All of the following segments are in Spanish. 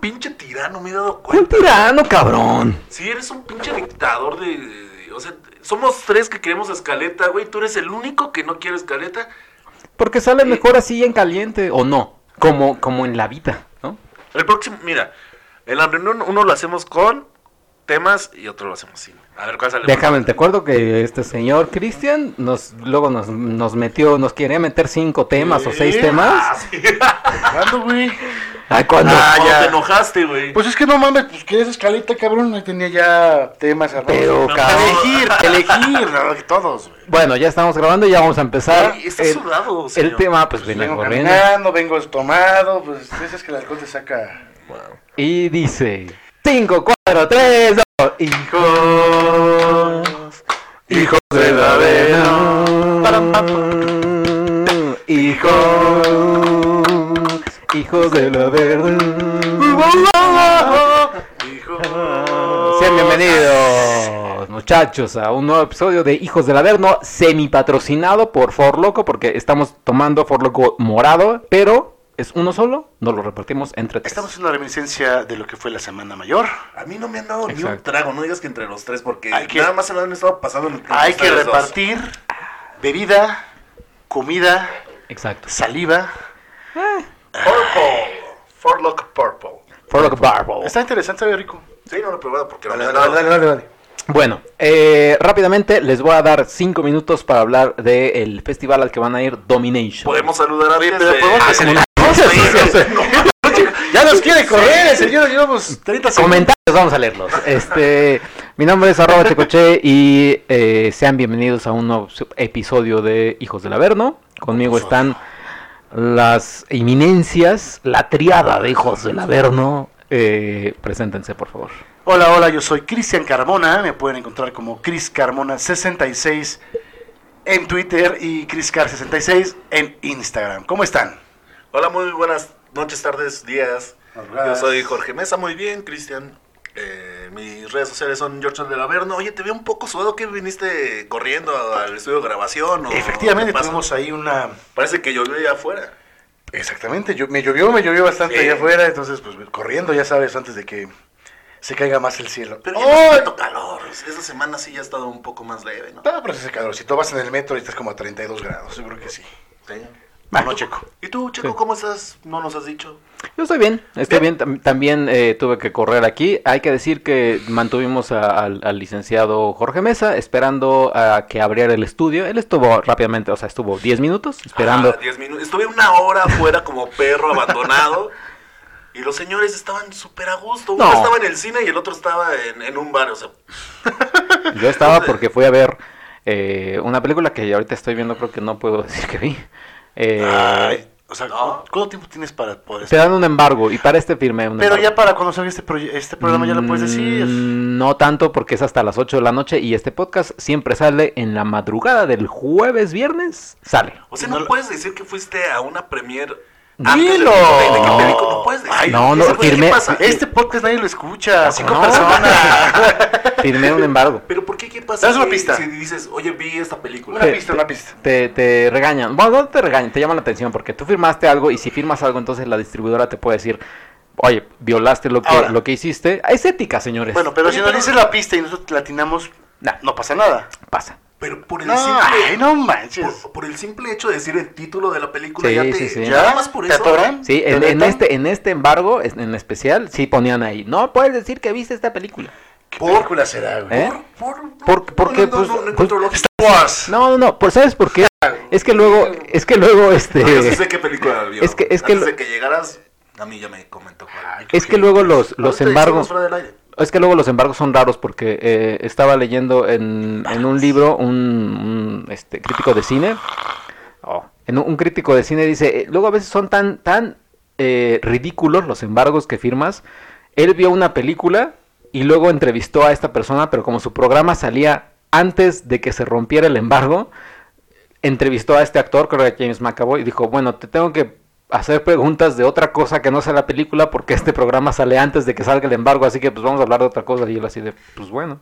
pinche tirano, me he dado ¿Cuál cuenta. tirano, cabrón? Sí, eres un pinche dictador de, de- O sea, somos tres que queremos escaleta, güey. Tú eres el único que no quiere escaleta. Porque sale mejor así en caliente, ¿o no? Como, como en la vida, ¿no? El próximo, mira, en la reunión uno lo hacemos con temas y otro lo hacemos sin. A ver cuál sale. Déjame, te acuerdo que este señor Cristian nos luego nos, nos metió, nos quería meter cinco temas o seis Ah, temas. ¿Cuándo, güey? Ay, cuando Ah, ya. ya. te enojaste, güey. Pues es que no mames, pues quieres escalita, cabrón. Ahí tenía ya temas armados. Pero, No, cabrón. Elegir, elegir, todos, güey. Bueno, ya estamos grabando y ya vamos a empezar. Está el, sudado, el señor. tema pues viene Vengo corriendo. caminando, vengo tomado, pues es que el alcohol te saca. Y dice 5, 4, 3, 2 Hijos Hijos del Averno Param, pam, Hijos Hijos del Averno Sean bienvenidos muchachos a un nuevo episodio de Hijos del Averno semi patrocinado por For Loco porque estamos tomando For Loco morado pero es uno solo, nos lo repartimos entre tres. Estamos en una reminiscencia de lo que fue la Semana Mayor. A mí no me han dado ni un trago, no digas que entre los tres, porque Hay que- nada más se lo han estado pasando. en- entre Hay que dos. repartir bebida, comida, Exacto. saliva. Purple. Four Lock Purple. For Loco Barbo. Está interesante, sabe rico. Sí, no lo he probado porque no Dale, dale, dale, dale, dale. Bueno, eh, rápidamente les voy a dar cinco minutos para hablar del festival al que van a ir Domination. Podemos saludar a de- Ah. Ya nos quiere correr, señor. Llevamos 30 segundos. Comentarios, vamos a leerlos. Este, mi nombre es arroba checoche y eh, sean bienvenidos a un nuevo episodio de Hijos del Averno. Conmigo están las eminencias, la triada de Hijos del Averno. Eh, preséntense, por favor. Hola, hola, yo soy Cristian Carmona. Me pueden encontrar como Chris Carmona66 en Twitter y ChrisCar66 en Instagram. ¿Cómo están? Hola, muy buenas noches, tardes, días. Yo soy Jorge Mesa, muy bien, Cristian. Eh, mis redes sociales son George del Averno. Oye, te veo un poco sudado que viniste corriendo al estudio de grabación. ¿o Efectivamente, tuvimos ahí una... Parece que llovió allá afuera. Exactamente, yo, me llovió, me llovió bastante Sí. allá afuera, entonces pues corriendo, ya sabes, antes de que se caiga más el cielo. Pero ya ¡Ay! no calor. Esta semana sí ya ha estado un poco más leve, ¿no? Ah, pero ese calor, si tú vas en el metro y estás como a 32 grados, yo creo que sí. Sí. Ah, no, Checo. ¿Y tú, Checo, Sí. cómo estás? No nos has dicho. Yo estoy bien, estoy bien. tam- También eh, tuve que correr aquí. Hay que decir que mantuvimos a- al, al licenciado Jorge Mesa esperando a que abriera el estudio. Él estuvo rápidamente, o sea, estuvo 10 minutos esperando. Ah, 10 minutos. Estuve una hora afuera como perro abandonado. Y los señores estaban súper a gusto. Uno No. estaba en el cine y el otro estaba en, en un bar. O sea, Yo estaba porque fui a ver eh, una película que ahorita estoy viendo, creo que no puedo decir que vi. Eh, Ay, o sea, no. ¿cuánto tiempo tienes para poder te dan un embargo y para este firme un Pero embargo. ya para cuando salga este, este programa ya lo puedes decir. Mm, No tanto porque es hasta las 8 de la noche y este podcast siempre sale en la madrugada del jueves, viernes, sale. o sea no no, lo- puedes decir que fuiste a una premier. Dilo. qué película. No puedes decir. Ay, no, no, ¿Qué pasa? ¿Qué firmé- pasa? Este podcast nadie lo escucha, cinco No. personas. Firmé un embargo. Pero ¿por qué? ¿Qué pasa? Dame una si- pista. Si dices, oye, vi esta película. Una Te- pista, una pista. Te, te regañan. Bueno, no te regañan, te llaman la atención porque tú firmaste algo y si firmas algo, entonces la distribuidora te puede decir, oye, violaste lo que, Ahora. lo que hiciste. Es ética, señores. Bueno, pero Oye, si nos pero- dices la pista y nosotros latinamos, Nah. no pasa nada. pasa. Pero por el No, simple. ay, no manches. por, por el simple hecho de decir el título de la película Sí, ya te. sí, sí. Nada ¿Ya? más por ¿Te eso. atoran? Sí, ¿Te en, este, en este embargo, en especial, sí ponían ahí, no puedes decir que viste esta película. ¿Qué película será, güey? ¿Eh? Por, por, Por- porque, no, no, pues, no, no pues, encuentro lógica. Star Wars. No, no, no, por, ¿sabes por qué? Es que luego, es que luego, este... No, yo sí sé qué película vio. Es que- es que Antes lo- de que llegaras, a mí ya me comentó cuál. Ay, qué Es que luego los, los embargos... Es que luego los embargos son raros porque eh, estaba leyendo en, en un libro un, este, crítico de cine. Oh, en un, un crítico de cine dice, eh, luego a veces son tan, tan eh, ridículos los embargos que firmas. Él vio una película y luego entrevistó a esta persona, pero como su programa salía antes de que se rompiera el embargo, entrevistó a este actor, creo que James McAvoy, y dijo, bueno, te tengo que hacer preguntas de otra cosa que no sea la película porque este programa sale antes de que salga el embargo, así que pues vamos a hablar de otra cosa. Y él así de, pues bueno,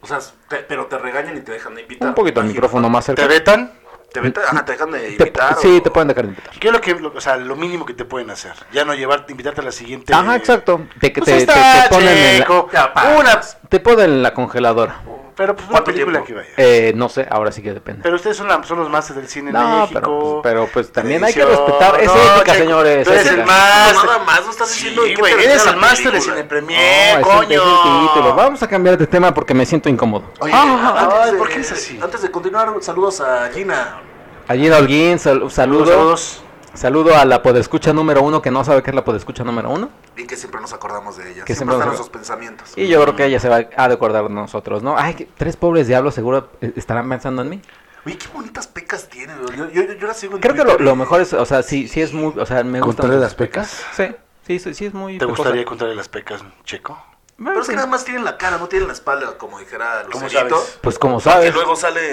O sea, te- pero te regañan y te dejan de invitar. un poquito el micrófono ¿no? más ¿Te cerca. vetan? ¿Te, veta- ajá, te dejan de Te- invitar? sí, o- te pueden dejar de invitar. ¿Qué es lo que, lo- o sea, lo mínimo que te pueden hacer? Ya no llevarte, invitarte a la siguiente. Ajá, exacto. Te, te, Pues te- te- está, te ponen en la. Una, te ponen en la congeladora. Pero pues una ¿Cuánto película tiempo? que vaya. Eh, no sé, ahora sí que depende. Pero ustedes son, la- son los másteres del cine en no, México. pero, pues, pero pues también hay que respetar. Es No, ética, Checo, señores. tú eres ética. el máster. Nada más, no estás diciendo Sí, güey, eres el máster de. Cine No, Premier, el- coño. título. Vamos a cambiar de tema porque me siento incómodo. Oye, Ah, antes de- ¿por qué es así? Antes de continuar, saludos a Gina. Allí en Holguín, sal- saludo, Saludos. Saludo a la podescucha número uno que no sabe qué es la podescucha número uno. Y que siempre nos acordamos de ella. Que siempre siempre están nos- nuestros pensamientos. Y yo creo que ella se va a acordar de nosotros, ¿no? Ay, que tres pobres diablos seguro eh, estarán pensando en mí. Oye, qué bonitas pecas tiene. Yo, yo, yo, yo la sigo en Creo que lo, Twitter lo mejor es, o sea, sí, sí es muy, o sea, me gusta. ¿Contarle las pecas? Sí, sí, sí, sí es muy. ¿Te pecosa. gustaría contarle las pecas, Checo? Pero es que sí. nada más tienen la cara, no tienen la espalda, como dijera ¿Cómo Lucerito. sabes? Pues como Que sabes. luego sale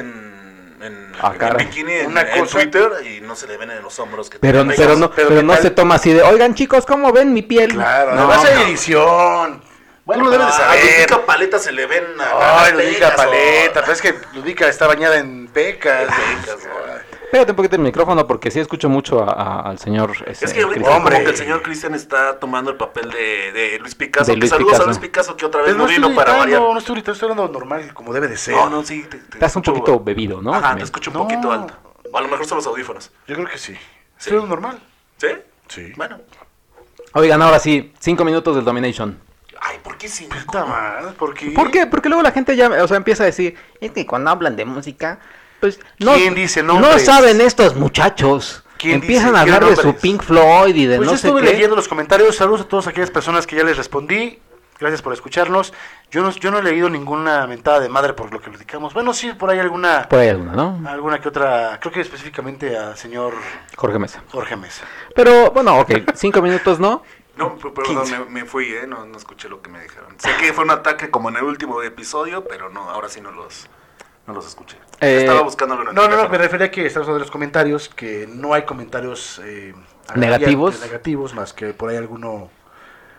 en, en, Ah, en bikini en, Una en cosa- Twitter y no se le ven en los hombros. Que Pero, pero pecas. no, pero pero ¿qué no tal? se toma así de, oigan chicos, ¿cómo ven mi piel? Claro, no, además hay no. edición. Bueno, lo de A saber. Ludwika Paleta se le ven a Ay, Ludica pecas, o- Paleta, pero es que Ludica está bañada en pecas. Pecas, Ay. Pégate un poquito el micrófono porque sí escucho mucho a- a- al señor. ese, Es que ahorita. Hombre. como que el señor Cristian está tomando el papel de, de Luis Picasso. De que Luis saludos Picasso. a Luis Picasso que otra vez no no estoy vino para variar. gritando, no estoy gritando, estoy hablando normal, como debe de ser. No, no, sí. Te, te Estás un poquito bebido, ¿no? Ajá, te escucho un No. poquito alto. O a lo mejor son los audífonos. Yo creo que sí. Sí. Estoy hablando normal. ¿Sí? Sí. Bueno. Oigan, ahora sí, cinco minutos del Domination. Ay, ¿por qué sí? Puta madre, ¿por qué? ¿Por qué? Porque luego la gente ya, o sea, empieza a decir, es que cuando hablan de música, pues no, ¿Quién dice no saben estos muchachos. ¿Quién Empiezan dice? a ¿Qué hablar de su? Pink Floyd y de Pues no yo sé estuve leyendo los comentarios. Saludos a todas aquellas personas que ya les respondí. Gracias por escucharnos. Yo no, yo no he leído ninguna mentada de madre por lo que platicamos. Bueno, sí, por ahí alguna, Por ahí alguna, ¿no? alguna que otra. Creo que específicamente a señor Jorge Mesa. Jorge Mesa. Pero bueno, ok, cinco minutos, ¿no? No, perdón, me, me fui, ¿eh? No, no escuché lo que me dijeron. Sé que fue un ataque como en el último episodio, pero no, ahora sí no los, no los escuché. Eh, Estaba el No, no, no, me refería a que estamos hablando de los comentarios, que no hay comentarios eh, ¿Negativos? negativos, más que por ahí alguno.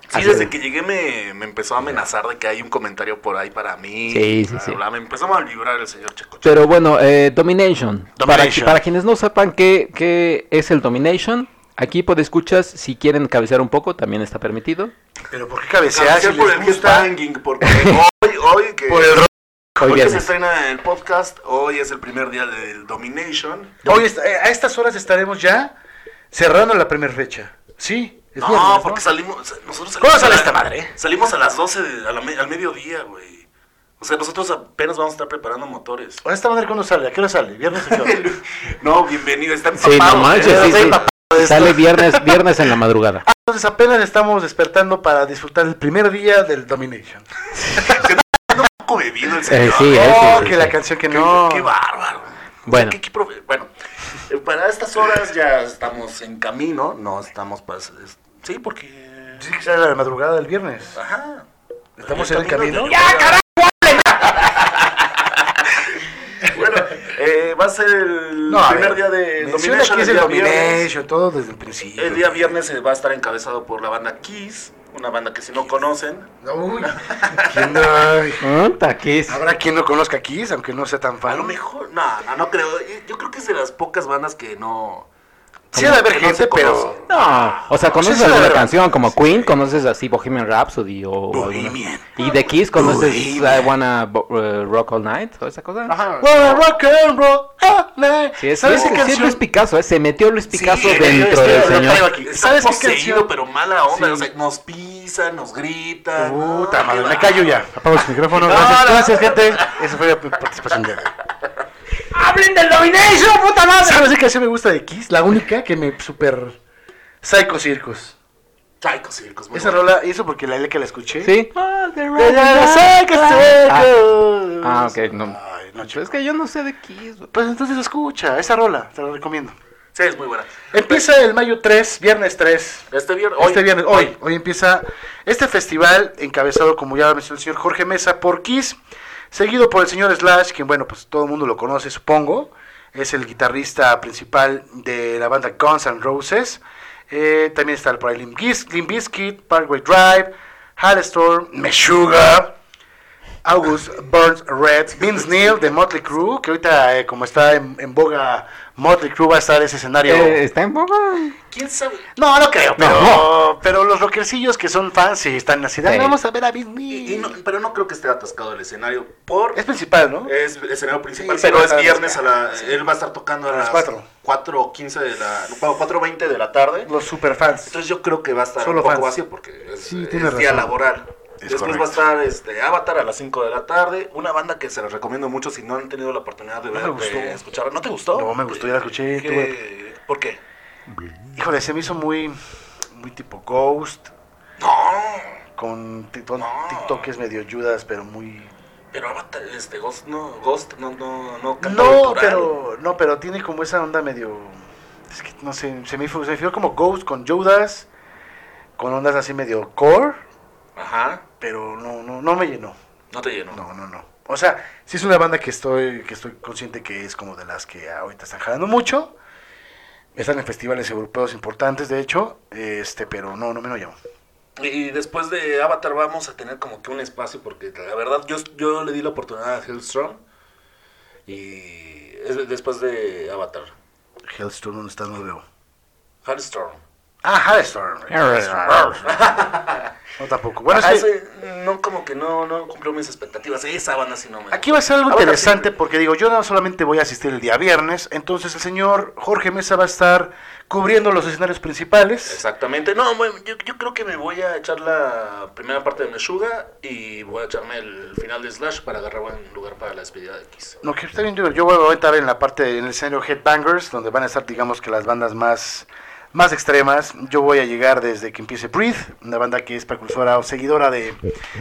Sí, Así desde es. que llegué me, me empezó a amenazar de que hay un comentario por ahí para mí. Sí, sí, bla, sí. bla. Me empezó a malvibrar el señor Checo. Pero bueno, eh, Domination. Para, Domination. para quienes no sepan qué, qué es el Domination, aquí por escuchas, si quieren cabecear un poco, también está permitido. Pero ¿por qué cabecear Cabecear si por les el gusta? porque hoy, hoy que, Por el rock. Hoy hoy que se estrena el podcast, hoy es el primer día del Domination. Hoy est- eh, a estas horas estaremos ya cerrando la primera fecha. Sí, es No, viernes, porque salimos, nosotros salimos ¿Cuándo sale a la- esta madre? Salimos a las 12 de- a la al mediodía, güey. O sea, nosotros apenas vamos a estar preparando motores. ¿A esta madre cuándo sale? ¿A qué hora sale? ¿Viernes o qué hora? no, bienvenido, está Sí, no empapado, manches, ¿eh? sí, Está empapado. Sale viernes, viernes en la madrugada. Entonces apenas estamos despertando para disfrutar el primer día del Domination. bebido el Eh, señor. sí, eh, Oh, sí, sí, que la sí. canción que Qué, no. qué bárbaro. Bueno. Qué- qué profe- bueno, eh, para estas horas ya estamos en camino, no estamos pues, es- sí, porque Sí, que la madrugada del viernes. ajá. ¿Estamos en el camino? ¡Ya, Bueno, eh, va a ser el No, primer ver, día de Domination. que es el el día viernes. Domination, todo desde el principio. El día viernes se va a estar encabezado por la banda Kiss, una banda que si no conocen, Uy, ¿quién ¿qué es? Habrá quien no conozca a Kiss, aunque no sea tan a fan. lo mejor, no, no, no creo. Yo creo que es de las pocas bandas que no. Sí, debe haber gente, pero. No, o sea, conoces sí, alguna canción como sí. Queen, conoces así Bohemian Rhapsody o... Bohemian. Y de Kiss conoces Bohemian. I Wanna eh, Rock All Night o esa cosa. Ajá. Wanna rock and roll all night. Sí, es, ¿Sabes qué canción? Luis Picasso, eh, se metió Luis Picasso dentro del señor. aquí. ¿Sabes qué canción? pero mala onda. O sea, nos pisa, nos grita. Puta madre, me callo ya. Apago el micrófono. No, Gracias, gracias, gente. Esa fue mi participación de. ¡Hablen del Domination, puta madre! ¿Sabes qué canción me gusta de Kiss? La única que me super. Psycho Circus. Psycho Circus, muy Esa bueno. rola, y eso porque la que la escuché. Sí. Psycho Circus. Ah, ok, no. Ay, no, chico. es que yo no sé de Kiss. Pues entonces escucha, esa rola, te la recomiendo. Sí, es muy buena. Empieza el mayo 3, viernes 3. Este viernes, hoy. este viernes, hoy, hoy empieza este festival encabezado, como ya mencionó el señor Jorge Mesa, por Kiss, seguido por el señor Slash, quien, bueno, pues todo el mundo lo conoce, supongo. Es el guitarrista principal de la banda Guns N' Roses. Eh, también está por ahí Limp Bizkit, Parkway Drive, Halestorm, Meshuggah, August Burns Red, Vince Neil de Motley Crue, que ahorita eh, como está en boga Motley Crue va a estar ese escenario. Eh, está en boga. ¿Quién sabe? no, no creo, pero, No. pero los rockercillos que son fans sí están así, de, Sí. vamos a ver a Vince Y- Neil. y no- pero no creo que esté atascado el escenario por... Es principal, ¿no? Es el escenario principal, Sí, pero es viernes a la... Él va a estar tocando a A las las cuatro. 4.15 de la... no, 4.20 de la tarde. Los superfans. Entonces yo creo que va a estar Solo un poco fans. vacío porque es, Sí, es día razón. laboral. Es Después correcto. va a estar este, Avatar a las 5 de la tarde. Una banda que se les recomiendo mucho si no han tenido la oportunidad de, No ver, me gustó. de escucharla. ¿No te gustó? No, me gustó, ya la escuché, ¿Qué- ¿Por qué? Híjole, se me hizo muy, muy tipo Ghost, No, con TikTok, No. TikTok es medio Judas, pero muy... pero Avatar, este, Ghost no, Ghost no, no, no canta No, pero, no, pero tiene como esa onda medio... Es que no sé, se me, se me fue como Ghost con Judas, con ondas así medio core, Ajá, pero no, no, no me llenó. no te lleno. No, no, no. O sea, sí es una banda que estoy, que estoy consciente que es como de las que ahorita están jalando mucho. Están en festivales europeos importantes, de hecho, este, pero no, no me lo llamo. Y después de Avatar vamos a tener como que un espacio porque la verdad yo, yo le di la oportunidad a Hellstrom y es después de Avatar. Hellstone, ¿dónde está? No lo veo. Hellstrom. Ah, Hellstorm. No, tampoco. Bueno, Ajá, es que ese, no, como que no, no cumplió mis expectativas. Esa banda sí no me... aquí va a ser algo Avatar interesante sí. porque digo, yo no solamente voy a asistir el día viernes, entonces el señor Jorge Mesa va a estar cubriendo los escenarios principales. Exactamente. No, bueno, yo, yo creo que me voy a echar la primera parte de Meshuga y voy a echarme el final de Slash para agarrar buen lugar para la despedida de X. No, que está bien, yo, yo voy a estar en la parte, en el escenario Headbangers, donde van a estar, digamos que las bandas más, más extremas. Yo voy a llegar desde que empiece Breathe, una banda que es precursora o seguidora de,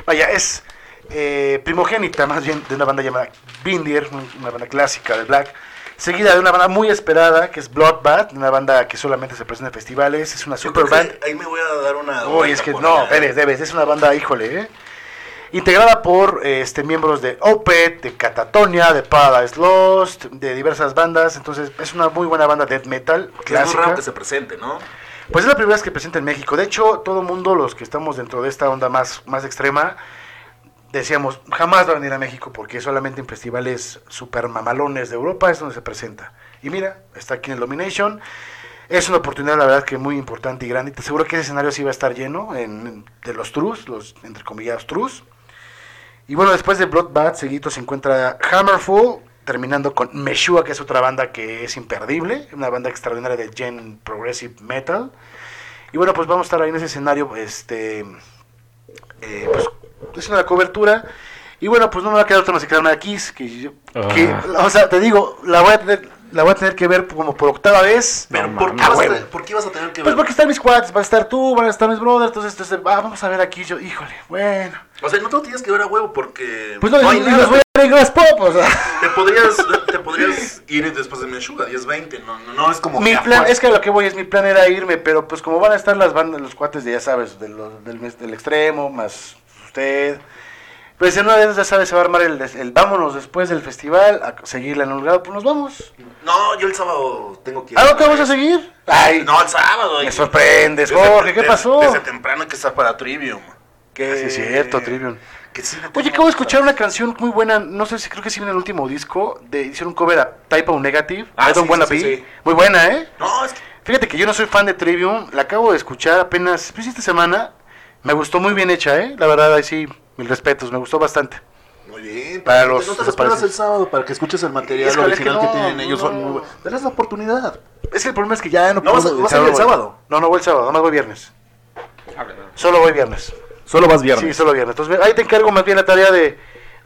vaya, es eh, primogénita más bien de una banda llamada Bindier, una banda clásica de Black. Seguida de una banda muy esperada, que es Bloodbath, una banda que solamente se presenta en festivales, es una super band. ahí me voy a dar una... Uy, es que no, debes, debes, es una banda, híjole, ¿eh? Integrada por este, miembros de Opeth, de Catatonia, de Paradise Lost, de diversas bandas. Entonces, es una muy buena banda de death metal, Que Es muy clásica. raro que se presente, ¿no? Pues es la primera vez que presenta en México. De hecho, todo mundo, los que estamos dentro de esta onda más, más extrema, decíamos, jamás va a venir a México porque solamente en festivales super mamalones de Europa es donde se presenta. Y mira, está aquí en el Domination. Es una oportunidad, la verdad, que muy importante y grande. Y te aseguro que ese escenario sí va a estar lleno en- de los trus, los entre comillas trus. Y bueno, después de Bloodbath, seguido se encuentra Hammerful, terminando con Meshua, que es otra banda que es imperdible, una banda extraordinaria de Gen Progressive Metal. Y bueno, pues vamos a estar ahí en ese escenario, este, eh, pues, haciendo la cobertura. Y bueno, pues no me va a quedar otra más que quedarme a Kiss, que, yo- que, Ah. o sea, te digo, la voy a tener, la voy a tener que ver como por octava vez. Pero No ¿por, qué vas a tener- ¿por qué ibas a tener que Pues ver? porque están mis cuates, va a estar tú, van a estar mis brothers, entonces, entonces ah, vamos a ver aquí, yo, híjole, bueno. O sea, no te lo tienes que ver a huevo porque... Pues no, hay y nada. los voy a ver en Pop, o sea. Te podrías, te podrías ir después de Meshuga, 10-20, no, no, no es como... Mi plan, es que a lo que voy es, mi plan era irme, pero pues como van a estar las bandas, los cuates de, ya sabes, de los- del, mes- del extremo, más usted, pues en una de esas ya sabes, se va a armar el, des- el vámonos después del festival, a seguirla en un lugar, pues nos vamos. No, yo el sábado tengo que ir. ¿Ah, no te vamos a seguir? Ay, No, el sábado. me sorprendes, desde- Jorge, ¿qué desde- pasó? Desde temprano hay que estar para Trivium. Que, Ah, sí es cierto, Trivium. Que sí, Oye, acabo de escuchar una canción muy buena, no sé si creo que sí en el último disco, de hicieron un cover a Type O Negative, Ah, I Don't sí, Wanna sí, sí, Be. sí. muy buena, ¿eh? No, es que... Fíjate que yo no soy fan de Trivium, la acabo de escuchar apenas, pues esta semana, me gustó muy bien hecha, ¿eh? La verdad, ahí sí, mil respetos, me gustó bastante. Muy bien. Para ¿por los no te esperas desaparecidos. el sábado para que escuches el material Es que- original que, no, tienen ellos. No. Darás la oportunidad. Es que el problema es que ya no, No vas a- puedo vas a ir el voy. sábado. No, no voy el sábado, nada más voy viernes. Solo voy viernes. Solo vas Sí, solo viernes. Entonces, ahí te encargo más bien la tarea de,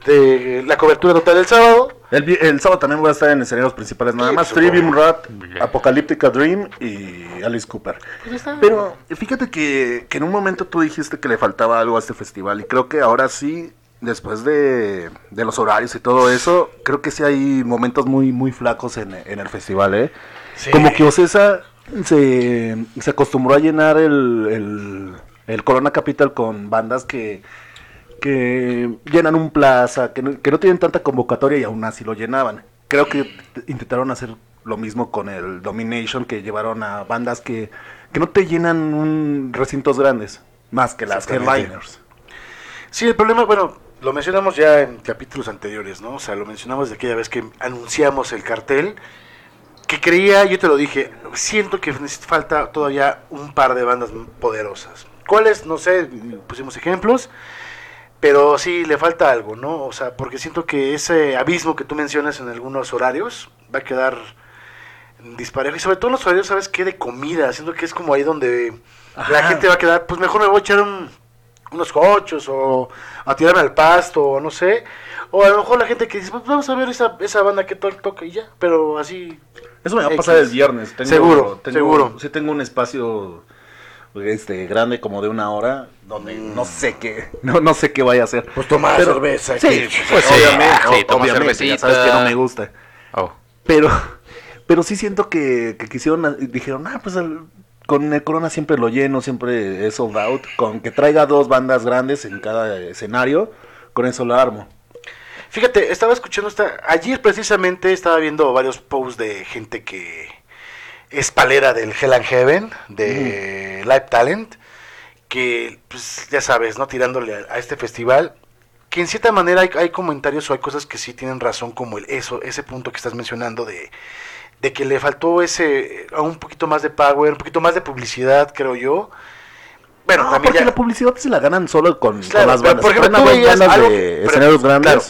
de la cobertura total del sábado. El, el sábado también voy a estar en escenarios principales, nada más. pues, Trivium. Rat, Apocalíptica Dream y Alice Cooper. Pero fíjate que, que en un momento tú dijiste que le faltaba algo a este festival y creo que ahora sí, después de, de los horarios y todo eso, creo que sí hay momentos muy, muy flacos en, en el festival, ¿eh? Sí. Como que Ocesa se, se acostumbró a llenar el, el, el Corona Capital con bandas que, que llenan un plaza, que no, que no tienen tanta convocatoria y aún así lo llenaban. Creo que intentaron hacer lo mismo con el Domination, que llevaron a bandas que, que no te llenan un recintos grandes, más que las headliners. Sí, el problema, bueno, lo mencionamos ya en capítulos anteriores, ¿no? O sea, lo mencionamos de aquella vez que anunciamos el cartel, que creía, yo te lo dije, siento que necesita falta todavía un par de bandas poderosas. ¿Cuáles? No sé, pusimos ejemplos, pero sí le falta algo, ¿no? O sea, porque siento que ese abismo que tú mencionas en algunos horarios va a quedar disparejo. Y sobre todo en los horarios, ¿sabes qué? De comida, siento que es como ahí donde la gente va a quedar, pues mejor me voy a echar un- unos cochos o a tirarme al pasto o no sé. O a lo mejor la gente que dice, pues vamos a ver esa, esa banda que to- toca y ya. Pero así, Eso me va a pasar el viernes. Tengo- Seguro, tengo- seguro. Sí tengo un espacio este grande como de una hora donde no sé qué no, no sé qué vaya a hacer. pues tomar Pero- cerveza. Sí, que- pues sí, obviamente, sí, obviamente, ya sabes que no me gusta. Oh. Pero pero sí siento que, que quisieron dijeron, "Ah, pues el- con el Corona siempre lo lleno, siempre es sold out, con que traiga dos bandas grandes en cada escenario, con eso lo armo." Fíjate, estaba escuchando esta. Ayer precisamente estaba viendo varios posts de gente que es palera del Hell and Heaven, de Live Talent, que pues ya sabes, ¿no? Tirándole a, a este festival. Que en cierta manera hay, hay comentarios o hay cosas que sí tienen razón, como el eso, ese punto que estás mencionando de, de que le faltó ese un poquito más de power, un poquito más de publicidad, creo yo. Bueno, No, también porque ya- la publicidad se la ganan solo con, con Claro, las bandas. por ejemplo, tú veías algo de pero- escenarios grandes. claro,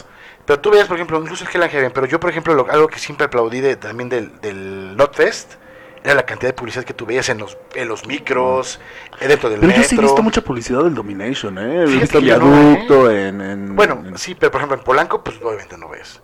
pero tú veías, por ejemplo, incluso el Hell and Heaven, pero yo, por ejemplo, lo- algo que siempre aplaudí de, también del, del Notfest era la cantidad de publicidad que tú veías en los, en los micros, eh, dentro del Pero yo sí he visto mucha publicidad del Domination, ¿eh? He visto que yo no, Viaducto en, en- Bueno, en- sí, pero por ejemplo en Polanco, pues obviamente no ves.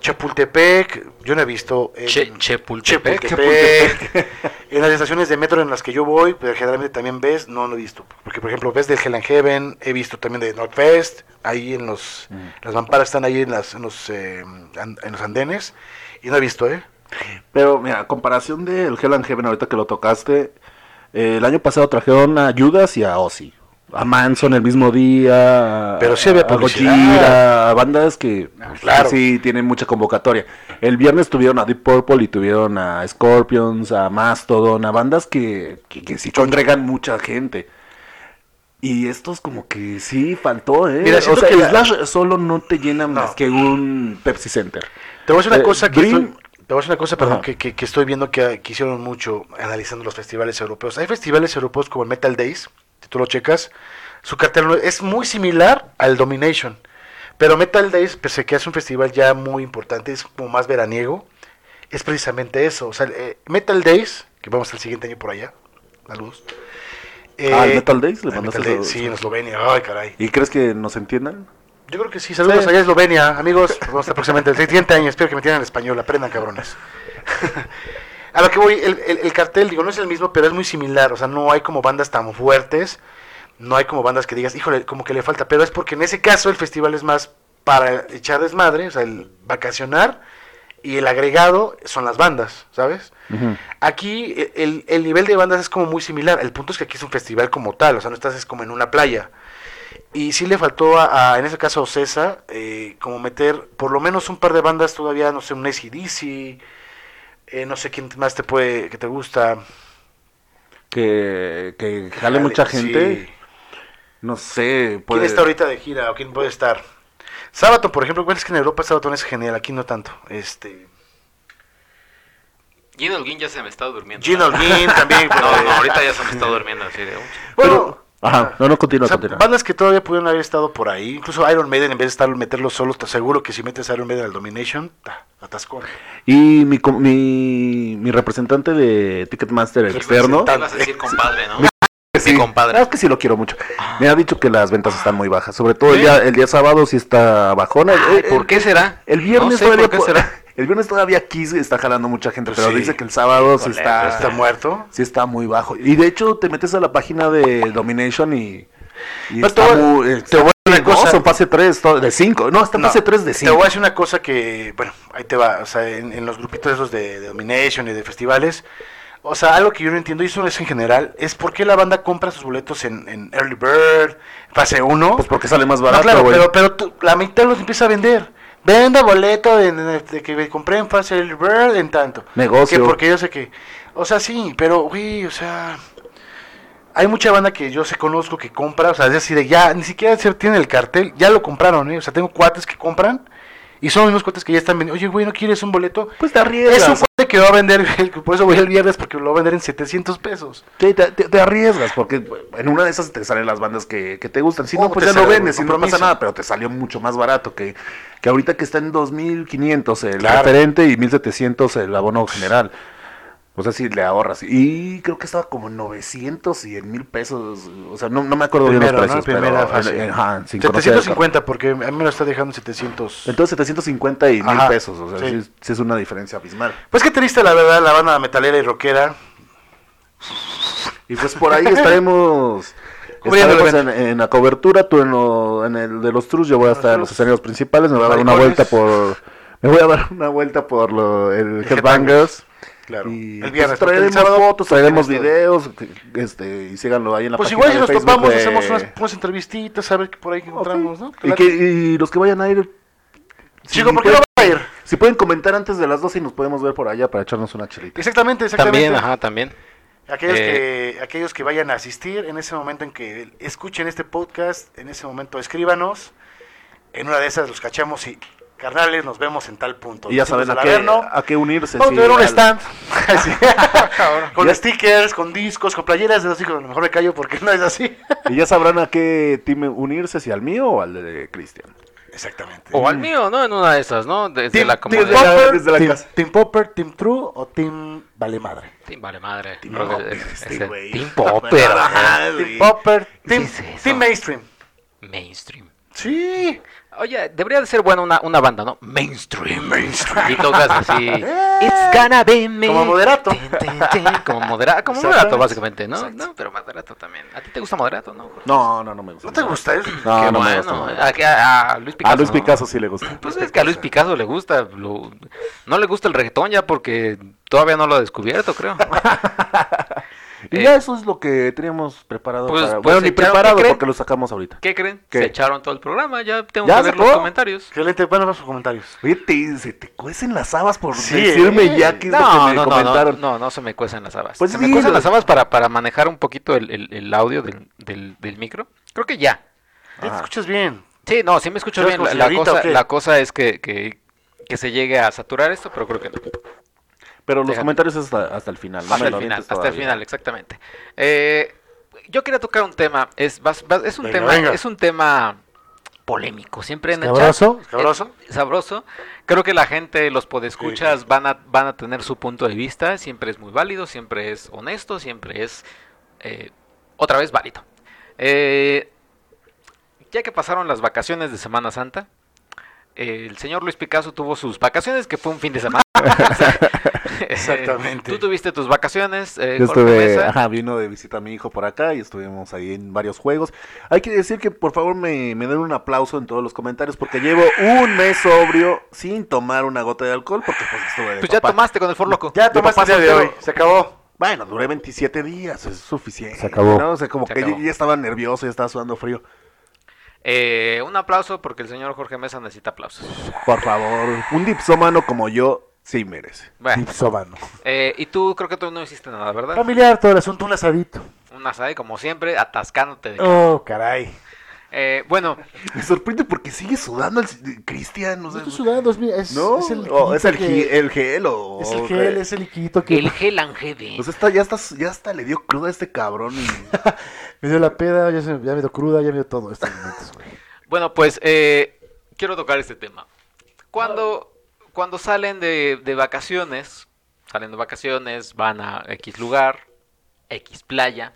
Chapultepec, yo no he visto. en- Che- Chepultepec. Chapultepec. en las estaciones de metro en las que yo voy, pero generalmente también ves, no lo he visto. Porque, por ejemplo, ves del Hell and Heaven, he visto también de Northfest, ahí en los. Las mamparas están ahí en, las, en, los, eh, en los andenes, y no he visto, ¿eh? Pero mira, a comparación del Hell and Heaven, ahorita que lo tocaste, eh, el año pasado trajeron a Judas y a Ozzy. A Manson el mismo día. Pero sí había a. Gojira, a bandas que, claro. que sí tienen mucha convocatoria. El viernes tuvieron a Deep Purple y tuvieron a Scorpions, a Mastodon, a bandas que, que, que sí congregan mucha gente. Y estos como que sí faltó, ¿eh? Mira, o sea, que el la- Slash solo no te llena más que un Pepsi Center. Te voy a decir una Eh, cosa que Dream- estoy, te voy a decir una cosa, perdón, que, que- que estoy viendo que, que hicieron mucho analizando los festivales europeos. Hay festivales europeos como el Metal Days, si tú lo checas, su cartel es muy similar al Domination. Pero Metal Days, pese que es un festival ya muy importante, es como más veraniego, es precisamente eso. O sea, eh, Metal Days, que vamos al siguiente año por allá, la luz. Ah, ¿al Metal Days le mandaste Metal Days, saludos? Sí, en Eslovenia, ay caray. ¿Y crees que nos entiendan? Yo creo que sí, saludos Sí. allá a Eslovenia, amigos. A estar próximamente el siguiente año, espero que me entiendan en español, aprendan cabrones. a lo que voy, el, el- el cartel, digo, no es el mismo, pero es muy similar, o sea, no hay como bandas tan fuertes, no hay como bandas que digas, híjole, como que le falta, pero es porque en ese caso el festival es más para echar desmadre, o sea, el vacacionar, y el agregado son las bandas, ¿sabes? Aquí e- el, el nivel de bandas es como muy similar. El punto es que aquí es un festival como tal, o sea, no estás es como en una playa. Y sí le faltó a, a, en ese caso a Ocesa, eh, como meter por lo menos un par de bandas todavía, no sé, un ACDC, eh, no sé quién más te puede, que te gusta. Que, que jale Jale, mucha sí. gente. No sé. ¿Quién Puede... está ahorita de gira o quién puede estar? Sábato, por ejemplo, es que en Europa Sábato es genial, aquí no tanto. Este, Gino ya se me está durmiendo. Gino también. No, pues, no, ahorita ya se me está durmiendo así de... Bueno, Ajá, no, no, continúa, O sea, continúa. bandas que todavía pudieron haber estado por ahí. Incluso Iron Maiden, en vez de estar meterlos solos, te aseguro que si metes a Iron Maiden al Domination, ta, atascón. Y mi, com- mi, mi representante de Ticketmaster externo. Te a decir compadre, ¿no? Sí, compadre. Ah, es que sí lo quiero mucho. Me ha dicho que las ventas están muy bajas. Sobre todo el día, el día sábado sí está bajona. Ay, Eh, ¿Por qué será? El viernes No sé todavía por qué será. El viernes todavía Kiss está jalando mucha gente, Pues pero sí. dice que el sábado sí está, ¿Está muerto? sí está muy bajo. Y de hecho te metes a la página de Domination y, y Pero está te voy- muy, te voy a decir una cosa. no, son fase 3 de 5. No, está en No, fase 3 de Te voy a 5. decir una cosa que, bueno, ahí te va. O sea, en, en los grupitos esos de, de Domination y de festivales, o sea, algo que yo no entiendo, y eso es en general, es por qué la banda compra sus boletos en, en Early Bird, fase 1. Pues porque sale más No, barato, claro, pero, pero tú- la mitad los empieza a vender. Venda boleto de, de que me compré en Early Bird en tanto. Negocio. Que porque yo sé que. O sea, sí, pero, güey, o sea. hay mucha banda que yo se conozco que compra, o sea, es así de ya, ni siquiera se tiene el cartel, ya lo compraron, ¿eh? O sea, tengo cuates que compran y son los mismos cuates que ya están vendiendo. Oye, güey, ¿no quieres un boleto? Pues te Es un arriesgas. cuate que va a vender, por eso voy el viernes, porque lo va a vender en 700 pesos. Te, te- te arriesgas, porque en una de esas te salen las bandas que, que te gustan. Si Oh, no, pues te ya no sale vendes, y no pasa nada, pero te salió mucho más barato que, que ahorita que está en 2500 el Claro. referente y 1700 el abono general. O sea, sí le ahorras. Y creo que estaba como en 900 y en mil pesos. O sea, no, no me acuerdo bien Primero, los ¿no? precios. Primera pero, fase. eh, ajá, sin conocer el 750, porque a mí me lo está dejando en 700. carro. Entonces 750 y mil pesos. O sea, sí. sí. sí es una diferencia abismal. Pues qué triste, la verdad, la banda metalera y rockera. Y pues por ahí estaremos, estaremos en, en la cobertura, tú en, lo- en el de los trus, yo voy a estar en los escenarios principales, me voy a dar una vuelta por me voy a dar una vuelta por lo, el Headbangers. Claro. Y el viernes. pues, porque el traeremos sábado fotos, traeremos videos, que- este, y síganlo ahí en la Pues página igual si nos topamos, de- hacemos unas, unas entrevistitas, a ver qué por ahí encontramos, ¿no? Y, que, y los que vayan a ir, Chico, si ¿por qué no pueden- va a ir? si pueden comentar antes de las 12 y nos podemos ver por allá para echarnos una chelita. Exactamente, exactamente. También, ajá, también. Aquellos, Eh, que, aquellos que vayan a asistir, en ese momento en que escuchen este podcast, en ese momento escríbanos. En una de esas los cachamos y, carnales, nos vemos en tal punto. Y ya saben a qué, a qué unirse. Vamos sí, a tener un stand. Con Ya- stickers, con discos, con playeras de los hijos. A lo mejor me callo porque no es así. Y ya sabrán a qué team unirse, si al mío o al de Cristian. Exactamente. O al mío, ¿no? En una de esas, ¿no? Desde Team, la Team comodidad. la- Popper, desde la team, casa. Team Popper, Team True o Team Vale Madre. Team Vale Madre. Team Popper, es- este. Team Popper. Team Popper, Team, es team Mainstream. Mainstream. Sí. Oye, debería de ser buena una, una banda, ¿no? Mainstream, mainstream. Y tocas así. It's gonna be me. Como moderato. Tin, tin, tin. Como moderato, como moderato, básicamente, ¿no? Exacto. No, pero moderato también. ¿A ti te gusta moderato, no? Jorge? No, no, no me gusta. ¿No te gusta? Es- No, Qué no me gusta. a, que- a- a Luis Picasso. A Luis ¿no? Picasso sí le gusta. Pues es que a Luis Picasso le gusta. lo- no le gusta el reggaetón ya porque todavía no lo ha descubierto, creo. Y Eh, ya eso es lo que teníamos preparado. pues- para- pues bueno, ni echaron- ¿qué preparado creen? porque lo sacamos ahorita. ¿Qué creen? ¿Qué? Se echaron todo el programa. Ya tengo ¿Ya que ver los comentarios. Excelente. Bueno, a comentarios. Oye, te- se te cuecen las habas por Sí, decirme eh. ya que es lo No, que me no, no, no, comentaron. no, no se me cuecen las habas. Pues se me cuecen las habas para, para manejar un poquito el, el- el audio del, del, del micro. Creo que ya. ¿Ya te Ajá. escuchas bien? Sí, no, sí me escucho ¿Sabes bien. La, la cosa, la cosa es que, que, que se llegue a saturar esto, pero creo que no. Pero los Déjate. comentarios es hasta, hasta el final. no hasta el final, hasta el final, exactamente. Eh, yo quería tocar un tema, es, vas- vas- es un Venga, tema, venga. es un tema polémico, siempre en el chat. ¿Escabroso? ¿Escabroso? Eh, sabroso. Creo que la gente, los podescuchas, van a, van a tener su punto de vista. Siempre es muy válido, siempre es honesto, siempre es eh, otra vez válido. Eh, ya que pasaron las vacaciones de Semana Santa, el señor Luis Picasso tuvo sus vacaciones, que fue un fin de semana. Exactamente. Tú tuviste tus vacaciones, eh, Yo estuve, ajá, vino de visita a mi hijo por acá y estuvimos ahí en varios juegos. Hay que decir que por favor me, me den un aplauso en todos los comentarios porque llevo un mes sobrio sin tomar una gota de alcohol porque pues estuve de Pues ya tomaste con el forloco. Ya tomaste el día de hoy. Se acabó. Bueno, duré 27 días, es suficiente. Se acabó. ¿no? O sea, como Se que acabó. ya estaba nervioso, ya estaba sudando frío. Eh, un aplauso porque el señor Jorge Mesa necesita aplausos. Por favor, un dipsómano como yo sí merece. Bueno, Dipsómano. eh, y tú creo que tú no hiciste nada, ¿verdad? Familiar, todo el asunto, un asadito. Un asade, como siempre, atascándote de... Oh, caray. Eh, bueno, Me sorprende porque sigue sudando el Cristian. No, No sé, estoy sudando, es, es, ¿No? es el O es el, que- el gel o... es el gel, es el liquidito que el gel angede. Pues está, ya, está, ya hasta le dio cruda a este cabrón. Y... me dio la peda, ya, se, ya me dio cruda, ya me dio todo estos momentos, güey. Bueno, pues eh, quiero tocar este tema. Cuando, cuando salen de, de vacaciones, salen de vacaciones, van a X lugar, X playa,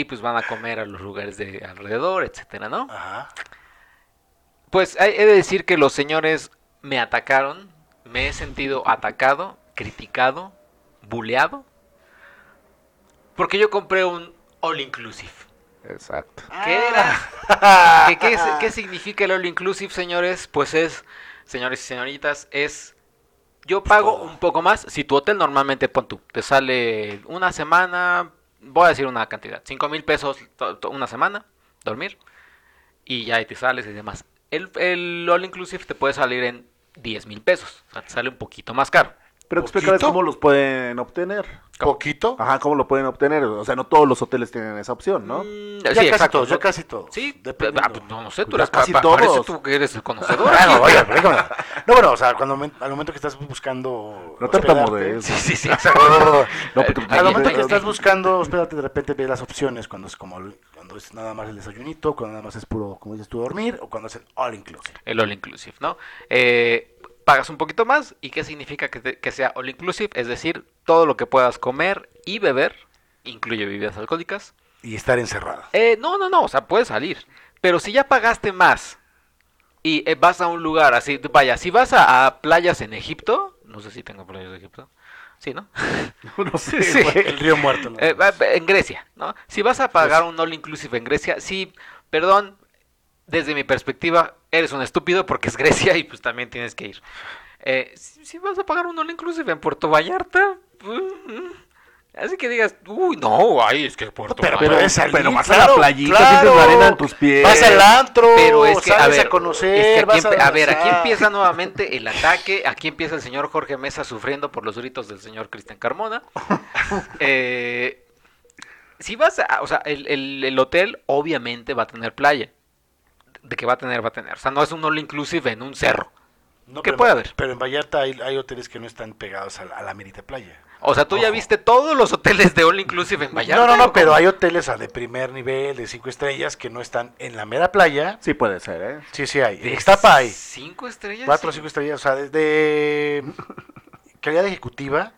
y pues van a comer a los lugares de alrededor, etcétera, ¿no? Ajá. Pues hay- he de decir que los señores me atacaron, me he sentido atacado, criticado, buleado, porque yo compré un all inclusive. Exacto. ¿Qué era? ¿Qué, qué, significa el all inclusive, señores? Pues es, señores y señoritas, es yo pago un poco más. Si tu hotel normalmente pon tú, te sale una semana, voy a decir una cantidad, 5 mil pesos una semana, dormir, y ya te sales y demás. El, el all inclusive te puede salir en 10 mil pesos, o sea, te sale un poquito más caro. Pero explícales ¿Poquito? cómo los pueden obtener. ¿Poquito? Ajá, cómo lo pueden obtener. O sea, no todos los hoteles tienen esa opción, ¿no? Mm, Ya sí, casi exacto. todos, ya casi todos. Sí, Dependiendo. ah, pues, no, no sé, tú eres casi pa- pa- parece todos. tú que eres el conocedor. Bueno, oye, pero déjame. No, bueno, o sea, cuando, me- al momento que estás buscando. No hospedarte- tartamudees. Sí, sí, sí. Exacto. No, porque- Eh, Al momento que eh, estás buscando, espérate, de repente ves las opciones cuando es como el- cuando es nada más el desayunito, cuando nada más es puro, como dices tú, dormir, o cuando es el all inclusive. El all inclusive, ¿no? Eh, pagas un poquito más y qué significa que, te- que sea all inclusive, es decir, todo lo que puedas comer y beber, incluye bebidas alcohólicas. Y estar encerrado. Eh, no, no, no, o sea, puedes salir, pero si ya pagaste más y eh, vas a un lugar así, vaya, si vas a, a playas en Egipto, no sé si tengo playas de Egipto, sí, ¿no? no sé, Sí. El río muerto. ¿no? Eh, en Grecia, ¿no? Si vas a pagar un all inclusive en Grecia, sí, perdón, desde mi perspectiva, eres un estúpido porque es Grecia y pues también tienes que ir. Eh, si, si vas a pagar un all inclusive en Puerto Vallarta, mm, así que digas, uy, no, ay, es que Puerto pero, Vallarta. pero, salir, pero vas a claro, la playita, claro. sientes la arena en tus pies. Vas al antro, Pero es que, a sales ver, a conocer, es que aquí vas empe- a, ver, aquí empieza nuevamente el ataque, aquí empieza el señor Jorge Mesa sufriendo por los gritos del señor Cristian Carmona. Eh, si vas a, o sea, el, el- el hotel obviamente va a tener playa. De que va a tener, va a tener. O sea, no es un all inclusive en un cerro. No, ¿Qué pero- puede haber? Pero en Vallarta hay, hay hoteles que no están pegados a la, a la merita playa. O sea, tú ya viste todos los hoteles de all inclusive en Vallarta. no, no, ¿o no, pero hay hoteles de primer nivel, de cinco estrellas, que no están en la mera playa. Sí puede ser, ¿eh? Sí, sí hay. ¿De En Ixtapa hay. Cinco estrellas. Cuatro o sí. cinco estrellas, o sea, desde calidad ejecutiva,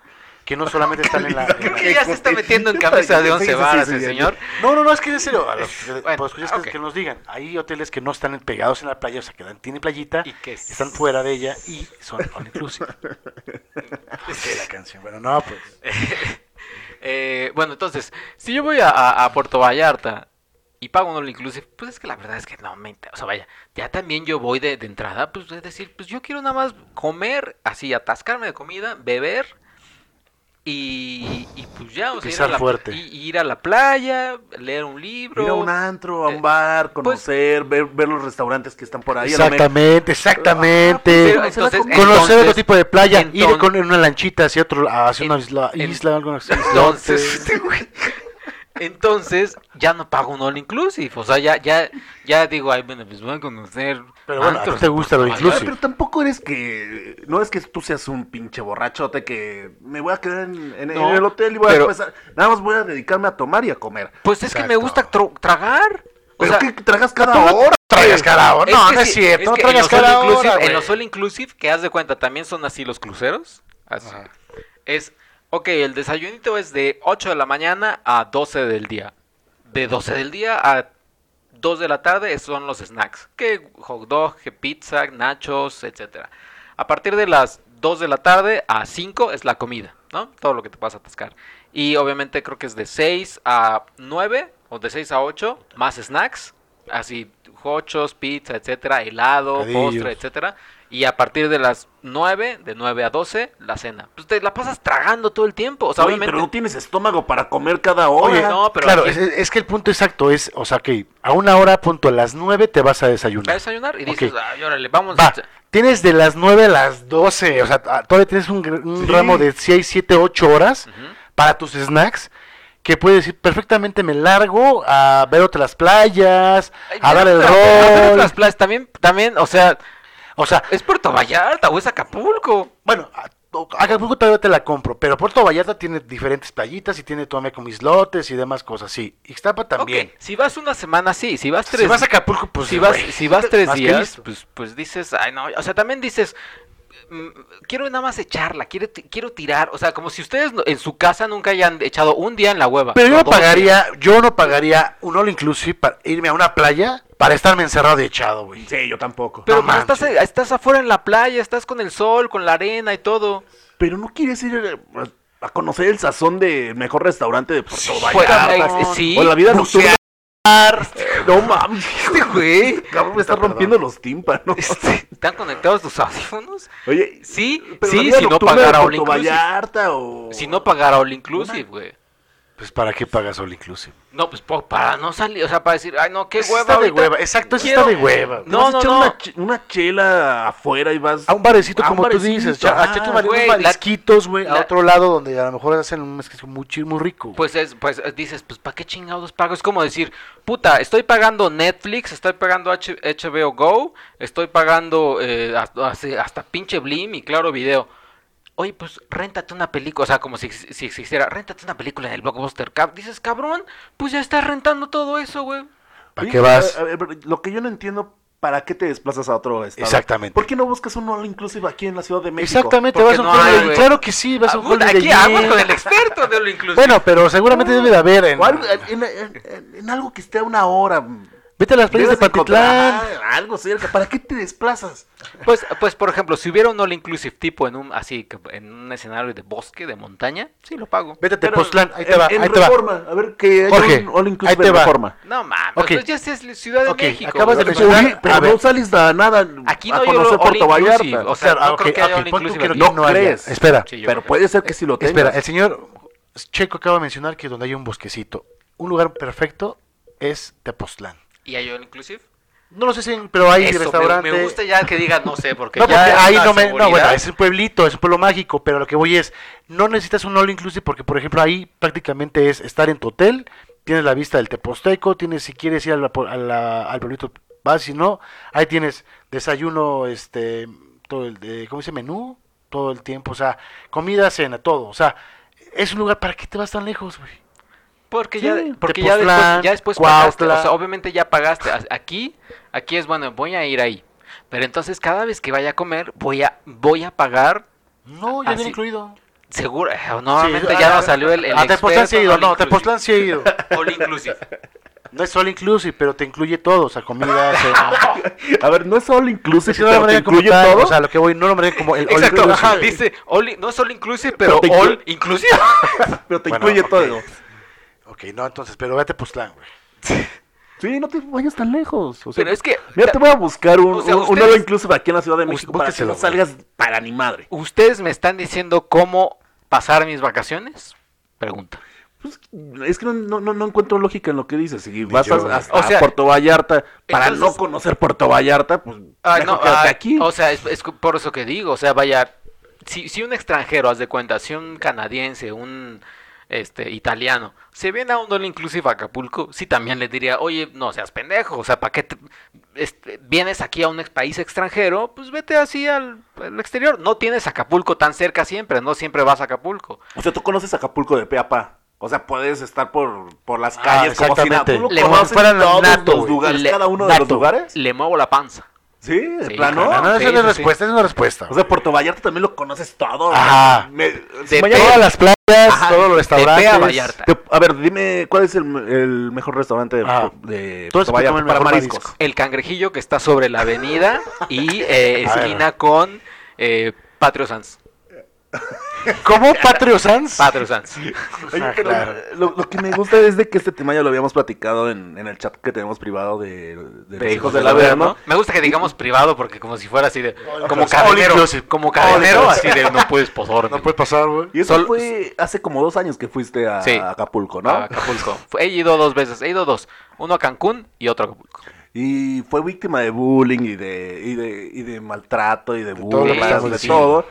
que no solamente están en la... Creo que ya se está metiendo en camisa de Sí, once sí, sí, varas sí, el señor. No, no, no, es que en serio, a los, Bueno, pues, escuchas que, nos digan, hay hoteles que no están pegados en la playa, o sea, que tienen playita, Y que s- están fuera de ella y son all inclusive. Sí, la canción, bueno, no, pues... Eh, bueno, entonces, si yo voy a, a- a Puerto Vallarta y pago un all inclusive, pues es que la verdad es que no me O sea, vaya, ya también yo voy de, de entrada, pues es decir, pues yo quiero nada más comer, así, atascarme de comida, beber y, y pues ya, o sea, ir a, Pisar la, fuerte. y- ir a la playa, leer un libro. Ir a un antro, a Eh, un bar, pues- conocer, ver, ver los restaurantes que están por ahí. Exactamente, exactamente. Pero Conocer la entonces, comida. Conocer entonces- otro tipo de playa, ir con en una lanchita hacia otro, hacia una isla, en- isla alguna Entonces, este güey. Entonces, ya no pago un all inclusive. O sea, ya, ya, ya digo, ay, bueno, pues voy a conocer. Pero bueno, ¿a ti antros te gusta lo inclusive? pero tampoco eres que. No es que tú seas un pinche borrachote que me voy a quedar en, en- en No, el hotel y voy pero- a empezar. Nada más voy a dedicarme a tomar y a comer. Pues es que me gusta tragar. O Pero sea, que tragas cada hora. Traigas cada hora. No, que no es sí, cierto, no que traigas en los all cada inclusive- hora, En los all inclusive, que haz de cuenta, también son así los cruceros. Así. Ajá. Es, ok, el desayunito es de 8 de la mañana a 12 del día. De 12 del día a 2 de la tarde son los snacks. Que hot dog, que pizza, nachos, etcétera. A partir de las 2 de la tarde a 5 es la comida, ¿no? Todo lo que te vas a atascar. Y obviamente creo que es de 6 a 9 o de 6 a 8 más snacks. Así, hochos, pizza, etcétera, helado, Bocadillos. postre, etcétera. Y a partir de las 9, de 9 a 12, la cena. Pues te la pasas tragando todo el tiempo. O sea, Oye, obviamente. pero no tienes estómago para comer cada hora. Oye, no, pero claro, aquí- es, es que el punto exacto es, o sea, que a una hora, punto, a las 9 te vas a a desayunar. desayunar y dices, ay, órale, vamos. Va, tienes de las 9 a las 12, o sea, a- todavía tienes un, un Sí. ramo de 6, 7, 8 horas Ujú. para tus snacks. Que puedes decir perfectamente me largo a ver otras playas, Ay, a dar el pero- a ver rol. otras playas también, también, o sea, O sea, es Puerto Vallarta o es Acapulco. bueno, Acapulco todavía te la compro, pero Puerto Vallarta tiene diferentes playitas y tiene todavía como islotes y demás cosas, sí. Ixtapa también. Ok, si vas una semana, sí. Si vas tres si vas a Acapulco, pues si vas, si vas tres días, pues, pues dices, ay no, o sea, también dices, quiero nada más echarla, quiero, quiero tirar, o sea, como si ustedes en su casa nunca hayan echado un día en la hueva. Pero yo no dos días. pagaría, yo no pagaría un all inclusive para irme a una playa para estarme encerrado y echado, güey. Sí, yo tampoco. Pero No pues, estás, estás afuera en la playa, estás con el sol, con la arena y todo. Pero no quieres ir eh, a conocer el sazón del mejor restaurante de Puerto Pues, Vallarta. eh, sí, o la vida nocturna. No mames, este güey. cabrón, me está rompiendo los tímpanos. Este, ¿Están conectados tus audífonos? Oye, Sí, pero sí, si no pagara all Puerto inclusive. Vallarta o... Si no pagara all inclusive, güey. Pues para qué pagas all inclusive. No, pues po- para no salir, o sea, para decir, ay, no, qué Eso hueva. está de hueva, exacto, eso está de hueva. No, Vas a no, echar no. Una, ch- una chela afuera y vas A un barecito, a un como tú barecito, dices. ya, ah, a unos marisquitos, güey, a otro lado donde a lo mejor hacen un marisquito muy chido, muy rico. Pues es, pues eh, dices, pues ¿para qué chingados pago? Es como decir, puta, estoy pagando Netflix, estoy pagando H- HBO Go, estoy pagando eh, hasta, hasta- hasta pinche Blim y claro video. Oye, pues réntate una película, o sea, como si, si existiera, réntate una película en el Blockbuster. Dices, cabrón, pues ya estás rentando todo eso, güey. ¿Para qué vas? a- a ver, lo que yo no entiendo, ¿para qué te desplazas a otro estado? Exactamente. ¿Por qué no buscas un all inclusive aquí en la Ciudad de México? Exactamente, Porque vas a un no Holiday hay. Claro que sí, vas a Ah, un Holiday aquí hablo Inn. con el experto de lo inclusive. Bueno, pero seguramente debe de haber en, en- en- en algo que esté a una hora. Vete a las playas de Patitlán. algo cerca. ¿Para qué te desplazas? Pues, pues, por ejemplo, si hubiera un all inclusive tipo en un, así, en un escenario de bosque, de montaña, sí lo pago. Vete a Tepoztlán, ahí te en- va, en ahí te va. reforma, a ver que Jorge, un all inclusive ahí te en va. reforma. No mames, Ok. pues ya es Ciudad de México. acabas de mencionar- pero a ver. no sales a nada Aquí a no hay conocer all Puerto Vallarta. o sea, no ok, creo que haya all inclusive no, no haya. crees. Espera, Sí, yo pero creo. puede ser que sí lo tengas. espera, el señor Checo acaba de mencionar que donde hay un bosquecito, un lugar perfecto es Tepoztlán. ¿Y hay all inclusive? No lo sé si, pero hay Eso, me- restaurante. Me, gusta ya que diga, no sé, porque No, ya porque ahí no me. No, bueno, es un pueblito, es un pueblo mágico, pero lo que voy es, no necesitas un all inclusive porque, por ejemplo, ahí prácticamente es estar en tu hotel, tienes la vista del Teposteco, tienes, si quieres ir a la- a la- al pueblito, vas, si no, ahí tienes desayuno, este, todo el, de, ¿cómo dice? Menú, todo el tiempo, o sea, comida, cena, todo, o sea, es un lugar, ¿para qué te vas tan lejos, güey? Porque Sí, ya, porque ya después, ya después pagaste, o sea, obviamente ya pagaste. Aquí, aquí es bueno, voy a ir ahí. Pero entonces cada vez que vaya a comer, voy a, voy a pagar No, ya viene incluido. seguro. eh, Normalmente Sí, ya a- no salió el, el A Tepoztlán sí he experto ido, all no, inclusive. Tepoztlán sí he ido. All inclusive. No es all inclusive, pero te incluye todo, o sea, comida, cena. A ver, no es all inclusive, no pero te incluye tal, todo. o sea, lo que voy, no lo manejan como el all Exacto, inclusive. ajá, dice, all no es all inclusive, pero, Pero all inclu- inclusive. pero te Bueno, incluye todo. Ok, no, entonces, pero vete a Tepoztlán, güey. Sí, no te vayas tan lejos. o sea, Pero es que Mira, te voy a buscar un, O sea, un- un ustedes- all inclusive aquí en la Ciudad de México para que no salgas para ni madre. ustedes me están diciendo cómo pasar mis vacaciones. Pregunta. Pues, es que no, no, no- encuentro lógica en lo que dices. Si vas yo, a, güey. hasta O sea, Puerto Vallarta para entonces- no conocer Puerto Vallarta, pues Ah, no, ah, aquí. O sea, es, es por eso que digo, o sea, vaya, si, si un extranjero, haz de cuenta, si un canadiense, un este italiano, se viene a un all inclusive a Acapulco, sí también le diría, oye, no seas pendejo, o sea, ¿para qué te- este, vienes aquí a un ex- país extranjero? Pues vete así al, al exterior. No tienes Acapulco tan cerca siempre, no siempre vas a Acapulco. O sea, tú conoces Acapulco de pe a pa. O sea, puedes estar por, por las Ah, calles como si nada. exactamente. Tú lo Le- conoces fuera todos nato, los lugares, Le- cada uno de los lugares. Le muevo la panza. Sí, de Sí, plano. No, no, Sí, es sí, respuesta, es una respuesta. O sea, Puerto Vallarta también lo conoces todo. Ajá. Me- si De mañana- Todas las playas, Ajá, todos los restaurantes. A Vallarta. Te- a ver, dime, ¿cuál es el, el mejor restaurante de, Ajá. de Puerto Vallarta para mariscos? marisco. El cangrejillo que está sobre la avenida y eh, esquina con eh, Patrio Sanz. ¿Cómo Patrio Sans? Patrio Sanz. Oye, Ah, pero claro. lo, lo que me gusta es de que este tema ya lo habíamos platicado en, en el chat que tenemos privado de, de, los hijos del Averno. Me gusta que digamos privado porque como si fuera así de como cadenero, como cadenero así de no puedes posar. No puede pasar, güey. Y eso Sol- fue hace como dos años que fuiste a, Sí. a Acapulco, ¿no? a Acapulco. He ido dos veces, he ido dos, uno a Cancún y otro a Acapulco. Y fue víctima de bullying y de, y de, y de maltrato y de que burlas, estamos de todo.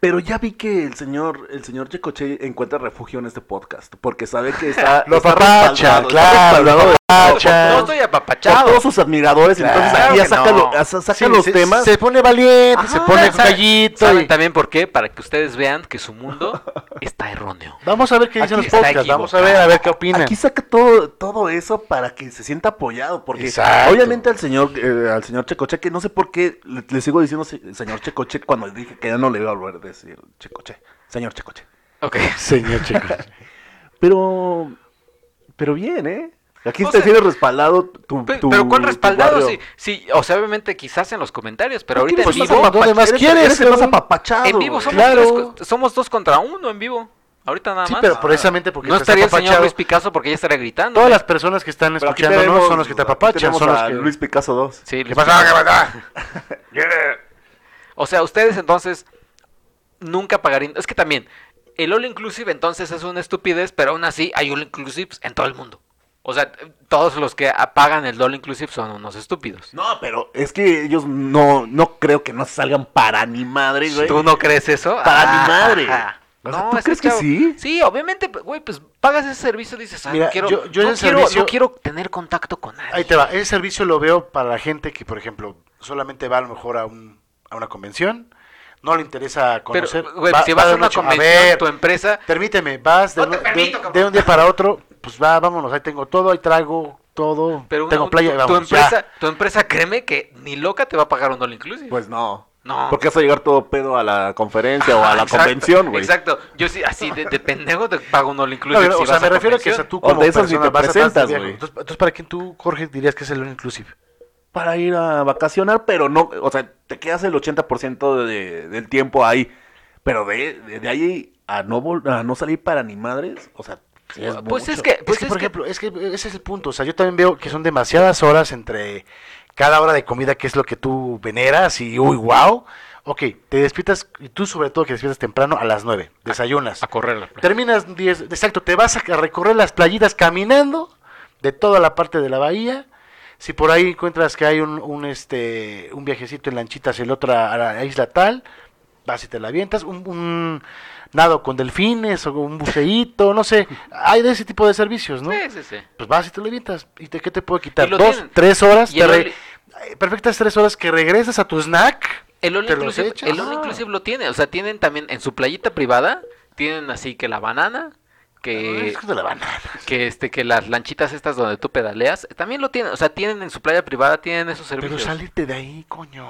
Pero ya vi que el señor, el señor Checoche encuentra refugio en este podcast, porque sabe que está, Lo está está No estoy por apapachado. todos sus admiradores, Claro entonces aquí ya saca, no. lo- sa- saca Sí, los se, temas. Se pone valiente, se pone ¿Saben- gallito. ¿Saben y- también por qué? Para que ustedes vean que su mundo está erróneo. Vamos a ver qué dicen Aquí los podcasts. Vamos a ver, a ver qué opinan. Aquí saca todo, todo eso para que se sienta apoyado, porque Exacto. obviamente al señor, eh, al señor Checoche, que no sé por qué le, le sigo diciendo se- señor Checoche cuando dije que ya no le iba a volver a decir Checoche, señor Checoche. Ok. Señor chico. Pero, pero bien, ¿eh? Aquí O te tienes respaldado tu, tu- pero ¿cuál respaldado? Sí, sí, o sea, obviamente quizás en los comentarios, pero ¿Por qué ahorita en vivo, más ¿dónde más eres- quieres, eres el más cabrón? apapachado. en vivo somos, Claro. tres somos dos contra uno en vivo. Ahorita nada Sí, más. pero precisamente porque no estás estaría el señor apapachado. Luis Picasso porque ya estaría gritando. Todas las personas que están escuchándonos son los que te apapachan. Son los que... Luis Picasso 2. Sí, ¿Qué Luis pasa? ¿Qué? O sea, ustedes entonces nunca pagarían. Es que también, el all inclusive entonces es una estupidez, pero aún así hay all inclusives en todo el mundo. O sea, todos los que pagan el all inclusive son unos estúpidos. No, pero es que ellos no, no creo que no salgan para ni madre, güey. ¿Tú no crees eso? Para Ah, mi madre. ajá. O sea, No, ¿tú ese crees que chavo- sí? Sí, obviamente, güey, pues pagas ese servicio y dices, ah, Mira, no, quiero, yo- yo no, quiero, servicio- no quiero tener contacto con nadie. Ahí te va. Ese servicio lo veo para la gente que, por ejemplo, solamente va a lo mejor a, un, a una convención, no le interesa Pero, conocer. güey, va- si va vas a una noche, convención, ver, tu empresa, Permíteme, vas de, No te un- permito, de- cabrón. de un día para otro, pues va, vámonos, ahí tengo todo, ahí traigo todo, pero tengo una- playa, tu, tu vámonos, ya. empresa, tu empresa, créeme que ni loca te va a pagar un all inclusive. Pues no. No. Porque vas a llegar todo pedo a la conferencia o a la Exacto, convención, güey. Exacto. Yo sí, así de, de pendejo te pago un all inclusive. si o sea, me refiero a que o sea, tú O como de esas ni persona te de presentas, güey. Entonces, entonces, ¿para quién tú, Jorge, dirías que es el inclusive? Para ir a vacacionar, pero no, o sea, te quedas el 80% de- del tiempo ahí. Pero de, de, de ahí a no, vol- a no salir para ni madres, o sea, sí es Pues mucho. es que, pues es que, es por que- ejemplo, es que ese es el punto. O sea, yo también veo que son demasiadas horas entre cada hora de comida, que es lo que tú veneras y, uy, wow. Ok, te despiertas, y tú sobre todo que despiertas temprano a las 9, desayunas. a correr la playa. Terminas 10, exacto, te vas a recorrer las playitas caminando de toda la parte de la bahía. Si por ahí encuentras que hay un, un, este, un viajecito en lanchita hacia la otra a la isla tal, vas y te la avientas. Un, un nado con delfines o un buceíto, no sé. Hay de ese tipo de servicios, ¿no? Sí, sí, sí. Pues vas y te lo. ¿Y te, qué te puede quitar? ¿Dos, tienen. tres horas? Te re- Perfectas tres horas que regresas a tu snack. El all el all Ah. inclusive lo tiene, o sea, tienen también en su playita privada, tienen así que la banana, que Es de la banana. que este que las lanchitas estas donde tú pedaleas, también lo tienen, o sea, tienen en su playa privada tienen esos Pero servicios. salirte de ahí, coño.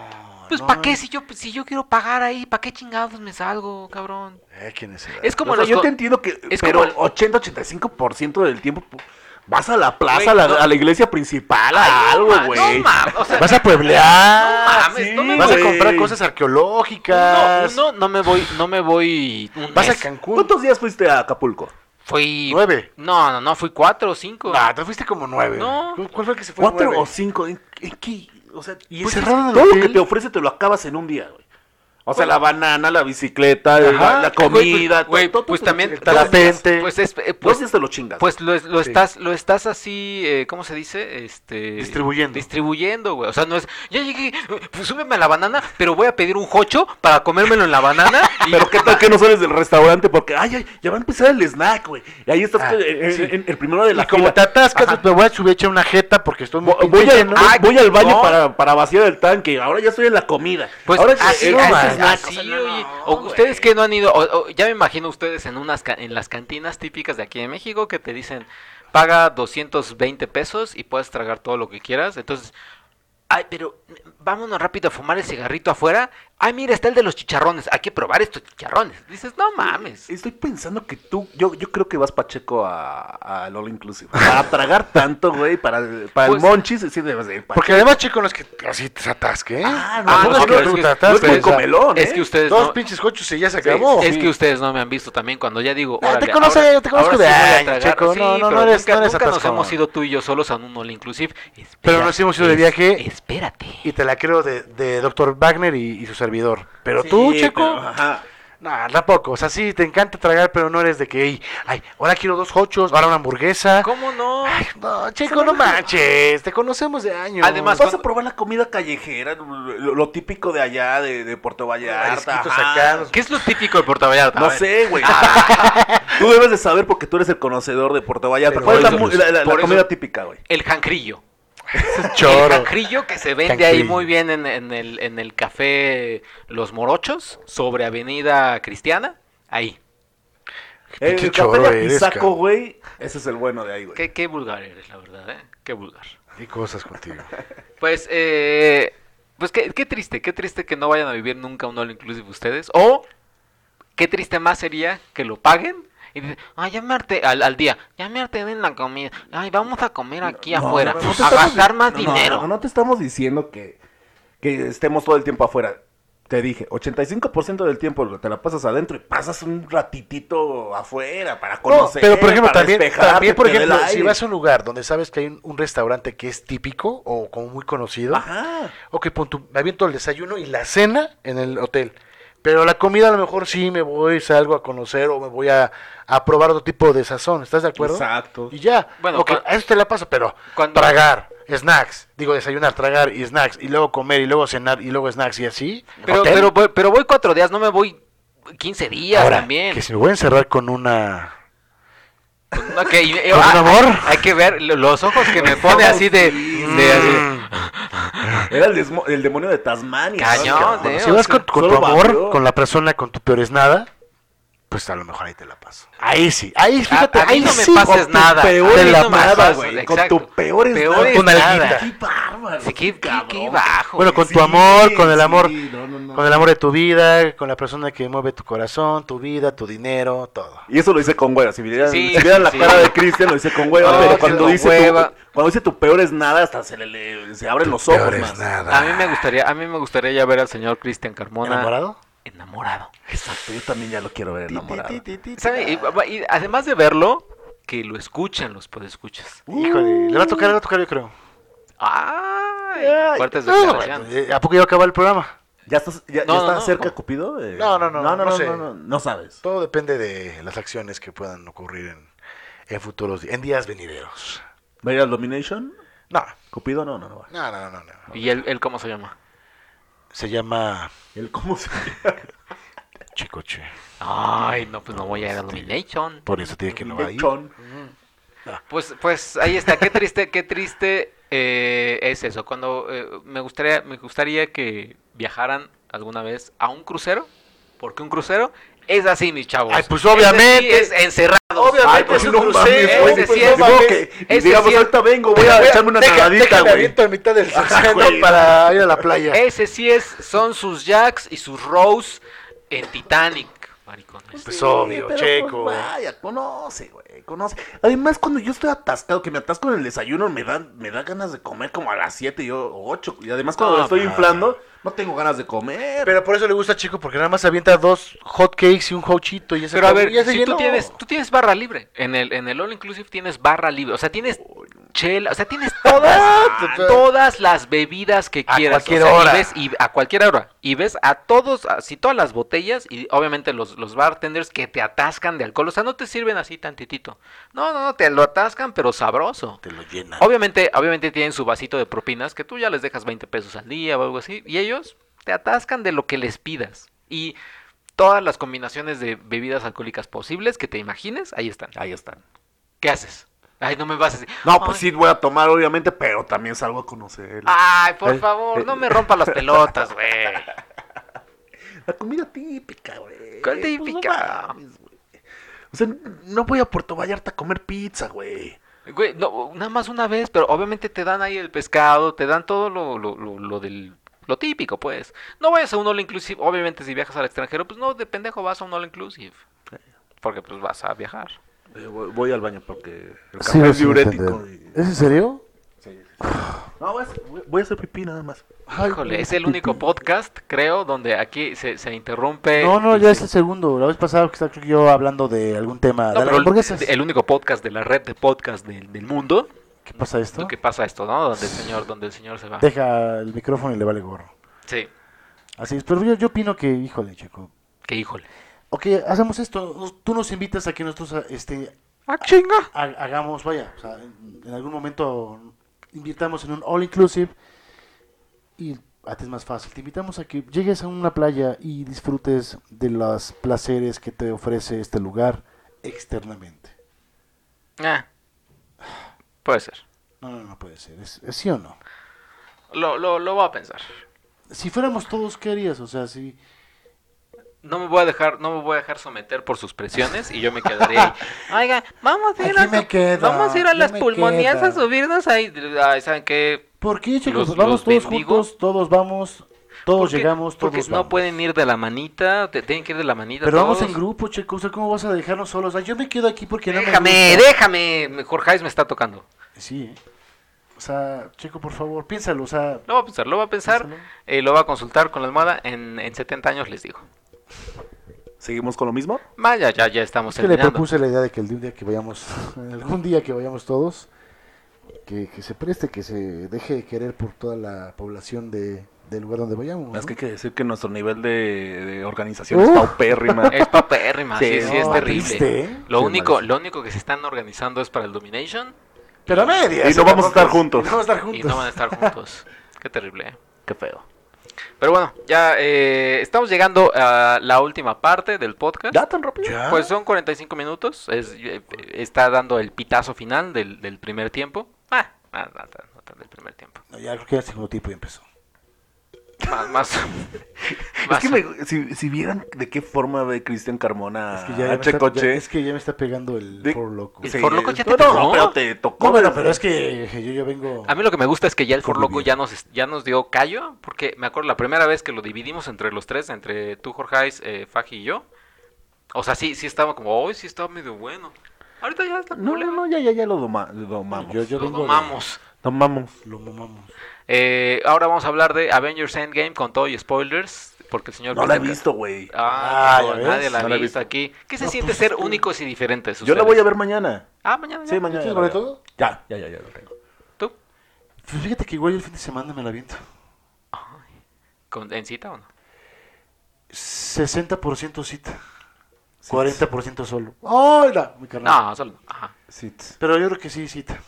Pues no, ¿para qué si yo si yo quiero pagar ahí? ¿Para qué chingados me salgo, cabrón? Eh, necesidad. Es como O sea, los yo te entiendo que, es pero el- 80-85% del tiempo vas a la plaza, a, la, no. a la iglesia principal, a algo, güey. No mames, o sea, Vas a pueblear. No mames, no me Vas a comprar cosas arqueológicas. no, no, no me voy, no me voy Vas a. Cancún. ¿Cuántos días fuiste a Acapulco? Fui Nueve. No, no, no, fui cuatro o cinco. Ah, te fuiste como nueve. No. ¿Cu- ¿Cuál fue el que se fue ¿Cuatro nueve? o cinco? ¿En, en qué? O sea, Y pues el todo lo que te ofrece te lo acabas en un día, güey. O sea, la banana, la bicicleta, Ajá. la, la comida, Güey, pues, pues también todo. parapente. Pues es eh, pues, te lo chingas. pues lo, lo Sí. estás lo estás así, eh, ¿cómo se dice? Este Distribuyendo. Distribuyendo, güey. O sea, no es ya llegué, pues súbeme a la banana, pero voy a pedir un jocho para comérmelo en la banana y Pero qué tal que no sales del restaurante porque, ay, ay, ya va a empezar el snack, güey. Y ahí estás Ah, eh, en, sí. en- el primero de la Y como fila. te atascas, Ajá. me voy a subir a echar una jeta porque estoy muy Voy, al, lleno. voy- voy al baño no. para, para vaciar el tanque. Ahora ya estoy en la comida. Pues Ahora así, así, no, oye. no, O güey. ustedes que no han ido, o- o ya me imagino ustedes en unas en las cantinas típicas de aquí de México que te dicen paga 220 pesos y puedes tragar todo lo que quieras. Entonces, ay, pero vámonos rápido a fumar el cigarrito afuera. Ay, mira, está el de los chicharrones. Hay que probar estos chicharrones. Dices, no mames. Estoy pensando que tú, yo, yo creo que vas pacheco a, a All Inclusive. Para tragar tanto, güey, para, para Pues- el monchis, sí debes de ir Porque además, chicos, no es que así te atasque, ¿eh? Ah, Ah, no, no, es pero que es tú que- te no es muy comelón, Es ¿eh? que ustedes Dos no, pinches cochos y ya se acabó. es que ustedes no me han visto también cuando ya digo, te ahora- te conozco de sí a chico. Sí, No, no, no pero eres- nunca, no eres nunca nos hemos ido tú y yo solos a un all inclusive. Espera, Pero nos hemos ido de viaje. Espérate. Y te la creo de, de Dr. Wagner y, y su servidor. Pero Sí, tú, Checo, pero, ajá. no, tampoco. O sea, sí, te encanta tragar, pero no eres de que, "Ey, ay, ahora quiero dos hochos, ahora una hamburguesa. ¿Cómo no? Ay, no, Checo, no manches, te conocemos de años. Además, Vas a probar la comida callejera, lo, lo típico de allá, de, de Puerto Vallarta. Los- ¿Qué es lo típico de Puerto Vallarta? No sé, güey. Ah, Tú debes de saber porque tú eres el conocedor de Puerto Vallarta. Pero ¿Cuál es la, la- la- la comida típica, güey? el jancrillo. El choro. jancrillo que se vende ahí muy bien en, en el, en el café Los Morochos, sobre Avenida Cristiana. Ahí. El pinche café de Apizaco, güey. Ese es el bueno de ahí, güey. Qué, qué vulgar eres, la verdad, ¿eh? Qué vulgar. Y cosas contigo. Pues, eh, pues qué, qué triste, qué triste que no vayan a vivir nunca un all inclusive ustedes. O qué triste más sería que lo paguen y dicen, ay, ya me harté al, al día, ya me harté la comida, ay, vamos a comer aquí No, afuera, no, a gastar más no, dinero. No, no te estamos diciendo que, que estemos todo el tiempo afuera. Te dije, 85% del tiempo te la pasas adentro y pasas un ratitito afuera para No, conocer. pero por ejemplo, para también, también por ejemplo, si vas a un lugar donde sabes que hay un, un restaurante que es típico o como muy conocido, Ajá. ok, pon tu, me aviento el desayuno y la cena en el hotel. Pero la comida a lo mejor sí me voy, salgo a conocer o me voy a, a probar otro tipo de sazón, ¿estás de acuerdo? Exacto. Y ya. Bueno, Ok, cua- a eso te la paso, pero Cuando- tragar, snacks, digo desayunar, tragar y snacks, y luego comer y luego cenar y luego snacks y así. Pero, pero, voy- pero voy cuatro días, no me voy 15 días Ahora, también. que si me voy a encerrar con una... Ok, ¿Con ah, un amor? Hay, hay que ver lo- los ojos que me pone así de... de así. Era el, desmo- el demonio de Tasmania. Cañón, si vas con, con tu amor, con la persona, con tu peor es nada, pues a lo mejor ahí te la paso. Ahí sí, ahí fíjate, a ahí no me sí, pases con tu nada. peor mí la pases, güey. Con tu peor es Peor nada. es Con nada. Qué bárbaro. Sí, qué, qué- qué bajo. Bueno, con tu amor, con el sí, amor, no, no, no. con el amor de tu vida, con la persona que mueve tu corazón, tu vida, tu dinero, todo. Y eso lo dice con hueva. Si vieran, Sí, si vieran la sí. cara de Cristian, lo dice con hueva. No, pero cuando dice, hueva. Tu, cuando dice tu peor es nada, hasta se le, le- se abren los ojos Peor es nada. A mí me gustaría, a mí me gustaría ya ver al señor Cristian Carmona ¿Enamorado? Enamorado. Exacto, yo también ya lo quiero ver enamorado. ¿Sabe? Y, y además de verlo, que lo escuchen los podescuchas. Híjole, le va a tocar, le va a tocar yo creo. Ay, Ay, fuertes declaraciones. eh, ¿A poco ya acaba el programa? ¿Ya estás, ya, No, ya no, está no, cerca no. Cupido? Eh, No, no, no, no, no, no no, sé. no, no, no sabes. Todo depende de las acciones que puedan ocurrir en, en futuros, di- en días venideros. ¿Va a ir al Domination? No, Cupido no, no, no va. no, no, no, no. ¿Y él, él cómo se llama? Se llama ¿El cómo se llama? Chicoche. Ay, no, pues no voy a ir a Domination. Por eso tiene que no va a ir. Chon. Pues, pues ahí está, qué triste, qué triste eh, es eso. Cuando eh, me gustaría, me gustaría que viajaran alguna vez a un crucero, porque un crucero es así, mis chavos. Ay, pues, Ese sí obviamente. es encerrado. Obviamente Ay, pues es un no crucero, mames, ese sí es- modo que- ese digamos, sí ahorita vengo, voy a echarme una Deja- nadadita, güey. a mitad del océano para ir a la playa. Ese sí es, son sus Jacks y sus Rose en Titanic, maricones. Pues obvio, pero, Checo. pues, vaya, conoce, güey, conoce. Además, cuando yo estoy atascado, que me atasco en el desayuno, me da, me da ganas de comer como a las 7 y yo 8. Y además, cuando No, lo estoy pues, inflando, no tengo ganas de comer. Pero por eso le gusta a Chico, porque nada más avienta dos hot cakes y un hochito y ya se Pero a ver, ya se si tú tienes, tú tienes barra libre. En el, en el All Inclusive tienes barra libre. O sea, tienes chela, o sea, tienes todas, todas las bebidas que A quieras. cualquier o sea, hora. Y ves, y a cualquier hora. Y ves a todos, así todas las botellas y obviamente los, los bartenders que te atascan de alcohol. O sea, no te sirven así tantitito. No, no, no, te lo atascan, pero sabroso. Te lo llenan. Obviamente, obviamente tienen su vasito de propinas que tú ya les dejas 20 pesos al día o algo así. Y ellos te atascan de lo que les pidas. Y todas las combinaciones de bebidas alcohólicas posibles que te imagines, ahí están. Ahí están. ¿Qué haces? Ay, no me vas a decir. No, pues "Ay, sí voy a tomar, obviamente, pero también salgo a conocer. Ay, por Eh, favor, eh, no me rompa las pelotas, güey. La comida típica, güey. ¿Cuál Pues, típica? no mames. O sea, no voy a Puerto Vallarta a comer pizza, güey. Güey, no, nada más una vez, pero obviamente te dan ahí el pescado, te dan todo lo, lo, lo, lo del... Lo típico, pues. No vayas a un all inclusive. Obviamente, si viajas al extranjero, pues no, de pendejo vas a un all inclusive. Porque pues vas a viajar. Eh, voy, voy al baño porque el café es diurético. y- ¿Es en serio? No, voy a, hacer- voy a hacer pipí nada más. Híjole, es el único podcast, creo, donde aquí se, se interrumpe. No, no, ya se- es el segundo. La vez pasada que estaba yo hablando de algún tema. No, de las pero hamburguesas. el, el único podcast de la red de podcast del, del mundo. ¿Qué pasa esto? Lo que pasa esto, ¿no? Donde el señor, donde el señor se va. Deja el micrófono y le vale gorro. Sí, Así es, pero yo, yo opino que, híjole, chico. que híjole. Ok, hacemos esto. Tú nos invitas a que nosotros este, ¡Ah, chinga! ha- hagamos, vaya, o sea, en, en algún momento invirtamos en un all inclusive y a ti es más fácil. Te invitamos a que llegues a una playa y disfrutes de los placeres que te ofrece este lugar externamente. Ah, puede ser. No, no, no puede ser. ¿Es, es sí o no? Lo, lo, lo voy a pensar. Si fuéramos todos, ¿qué harías? O sea, si... No me voy a dejar, no me voy a dejar someter por sus presiones y yo me quedaré ahí. Oiga, vamos a ir Aquí a, me quedo, vamos a ir a aquí las pulmonías a subirnos ahí. Ay, ¿saben qué? ¿Por qué, chicos? Los- vamos los todos bendigo. juntos, todos vamos, todos Porque- llegamos, todos Porque no pueden ir de la manita, te tienen que ir de la manita Pero vamos en grupo, chicos. O sea, ¿cómo vas a dejarnos solos? O sea, yo me quedo aquí porque no me Déjame, gusta. déjame. Jorge me está tocando. Sí, ¿eh? O sea, chico, por favor, piénsalo. O sea, Lo voy a pensar, lo voy a pensar. Eh, lo voy a consultar con la almohada. En, en 70 años les digo. ¿Seguimos con lo mismo? Vaya, ya, ya estamos es que le terminando. propuse la idea de que el día que vayamos, algún día que vayamos todos, que, que se preste, que se deje de querer por toda la población de, del lugar donde vayamos. Es ¿no? que hay que decir que nuestro nivel de, de organización es Uh. paupérrima. Es papérrima, sí, Sí, sí, es no, terrible. triste, ¿eh? Lo único, lo único que se están organizando es para el Domination Pero a medias. Y no ¿eh? vamos a estar es- juntos. y No vamos a estar y juntos. no van a estar juntos. Qué terrible, ¿eh? Qué feo. Pero bueno, ya eh, estamos llegando a la última parte del podcast. ¿Ya tan rápido? Ya. Pues son 45 minutos. Es, eh, está dando el pitazo final del, del primer tiempo. Ah, no, no, no, no tan del primer tiempo. No, ya creo que ya el segundo tiempo ya empezó. Más, más, Es que me- si, si vieran de qué forma ve Cristian Carmona Es que ya, a me está, Checoche. ya- es que ya me está pegando el de- por loco. ¿El Sí, For Loco ya te no, tocó? No, pero te tocó. No, pero es que yo ya vengo. A mí lo que me gusta es que ya el For Loco Convivir. ya nos, ya nos dio callo, porque me acuerdo la primera vez que lo dividimos entre los tres, entre tú, Jorge, eh, Faji y yo. O sea, sí, sí estaba como, hoy sí estaba medio bueno. Ahorita ya está No, no, no, ya, ya, ya lo, doma- lo domamos. Yo- yo Lo de- domamos. Domamos. Lo mamamos. Eh, ahora vamos a hablar de Avengers Endgame con todo y spoilers, porque el señor... No la he visto, güey. Ah, Ah, no, nadie la No ha visto aquí. ¿Qué se No, siente pues, ser únicos y diferentes? Yo la voy a ver mañana. Ah, mañana ya. Sí, mañana. ¿Tienes boleto? Ya, ya, ya, ya lo tengo. ¿Tú? Pues fíjate que igual el fin de semana me la viento. ¿Con, ¿En cita o no? 60% cita. 40% solo. ¡Hola! Mi carnal. No, solo... Ajá. Sí. Pero yo creo que sí, cita.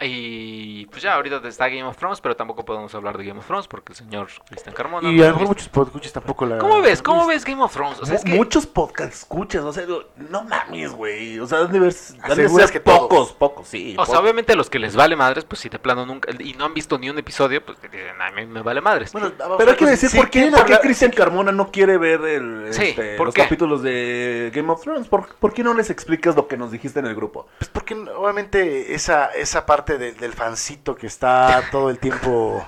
Y pues ya ahorita está Game of Thrones, pero tampoco podemos hablar de Game of Thrones porque el señor Cristian Carmona... y no a lo mejor muchos podcasts tampoco la. ¿Cómo ves? ¿Cómo ves Game of Thrones? O sea, es que... Muchos podcasts escuchas, o sea, digo, no mames, güey. O sea, han de, ver, Aseguras todos. pocos, pocos, sí. O sea, pocos. obviamente a los que les vale madres, pues si de plano nunca... Y no han visto ni un episodio, pues dicen, a mí me vale madres. Bueno, Pero hay que decir si por qué, por qué Cristian Carmona no quiere ver el, Sí, este, ¿por los qué? capítulos de Game of Thrones. ¿Por, por qué no les explicas lo que nos dijiste en el grupo? Pues porque obviamente esa, esa parte de- del fancito que está todo el tiempo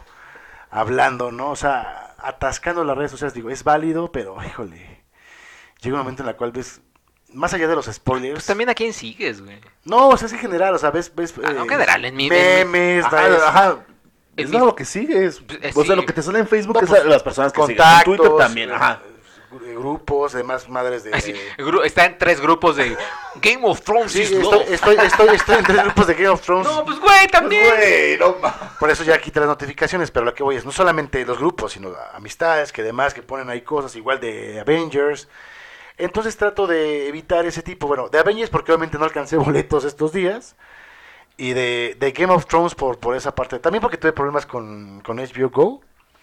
hablando, ¿no? O sea, atascando las redes sociales, digo, es válido, pero híjole, llega un momento en el cual ves, más allá de los spoilers, Pues también a quién sigues, güey. no, o sea, es en general, o sea, ves, ves Ah, no, eh, general, en mi- memes, Ajá, ves ajá. En Es lo que sigue. Es, Eh, o sea, lo que te sale en Facebook No, es pues, las personas que siguen. En contactos, Twitter también, eh, ajá. Gru- grupos, demás madres de... Está en tres grupos de Game of Thrones Sí, estoy, estoy, estoy, estoy en tres grupos de Game of Thrones. No, pues güey, también. Güey, no. Por eso ya quité las notificaciones, pero lo que voy es no solamente los grupos, sino amistades, que demás que ponen ahí cosas igual de Avengers. Entonces trato de evitar ese tipo, bueno, de Avengers porque obviamente no alcancé boletos estos días. Y de, de Game of Thrones por, por esa parte. También porque tuve problemas con, con HBO Go.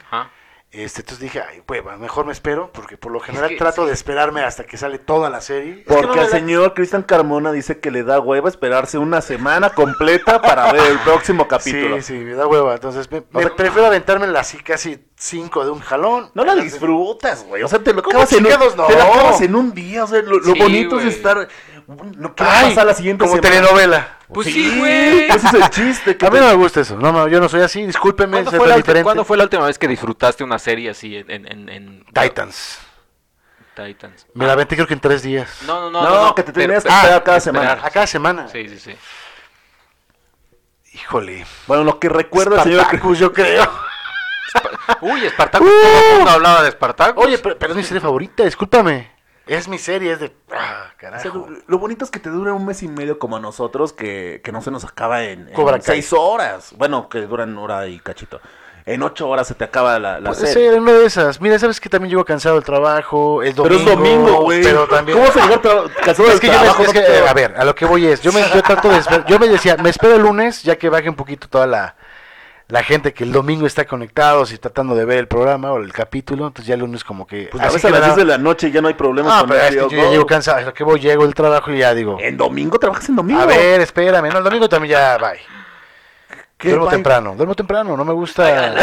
Ajá. Este, entonces dije, ay, hueva, mejor me espero, porque por lo general que trato sí. de esperarme hasta que sale toda la serie. Es que Porque no al da- señor Cristian Carmona dice que le da hueva esperarse una semana completa para ver el próximo capítulo. Sí, sí, me da hueva. Entonces me, me sea- prefiero aventarme así casi cinco de un jalón. No la disfrutas, güey. O sea, te lo ¿Cómo acabas en un, no? te lo acabas en un día. O sea, lo, lo Sí, bonito es estar. No, ¿Qué va a Ay, pasar la siguiente como semana? telenovela. Pues sí, güey. Ese es el chiste. que A mí te- no me gusta eso. No, no, yo no soy así. Discúlpenme, ¿Cuándo soy fue, la, ulti- diferente. cuándo fue la última vez que disfrutaste una serie así en, en, en- en- Titans. Titans? Me la aventé creo que en tres días. No, no, no. No, no, que te pero- tenías que ah, esperar cada esperar. semana. A cada semana. Sí, sí, sí. Híjole. Bueno, lo que recuerdo el señor. Spartacus, yo creo. Uy, Espartaco. Todo el mundo hablaba de Espartaco. Oye, pero, pero es mi serie favorita, discúlpame. Es mi serie, es de... Ah, O sea, carajo. lo, lo bonito es que te dura un mes y medio como a nosotros, que, que no se nos acaba en, en Cobra Kai. seis horas. Bueno, que duran hora y cachito. En ocho horas se te acaba la, la serie. ser, en una de esas. Mira, sabes que también llego cansado del trabajo, el Pero es domingo, güey. Pero también... ¿Cómo se llegó tra- cansado Es del que yo, me, trabajo? es que, te- eh, a ver, a lo que voy es, yo me, yo trato de esper- yo me decía, me espero el lunes, ya que baje un poquito toda la, la gente que el domingo está conectados y tratando de ver el programa o el capítulo, entonces ya el lunes como que... Pues a veces a las me da- 10 de la noche ya no hay problemas Ah, con pero es que yo ya llego cansado, a lo que voy, llego del trabajo y ya digo, ¿En domingo trabajas en domingo? a ver, espérame, no, el domingo también ya, bye. ¿Qué, Duermo temprano, duermo temprano, no me gusta...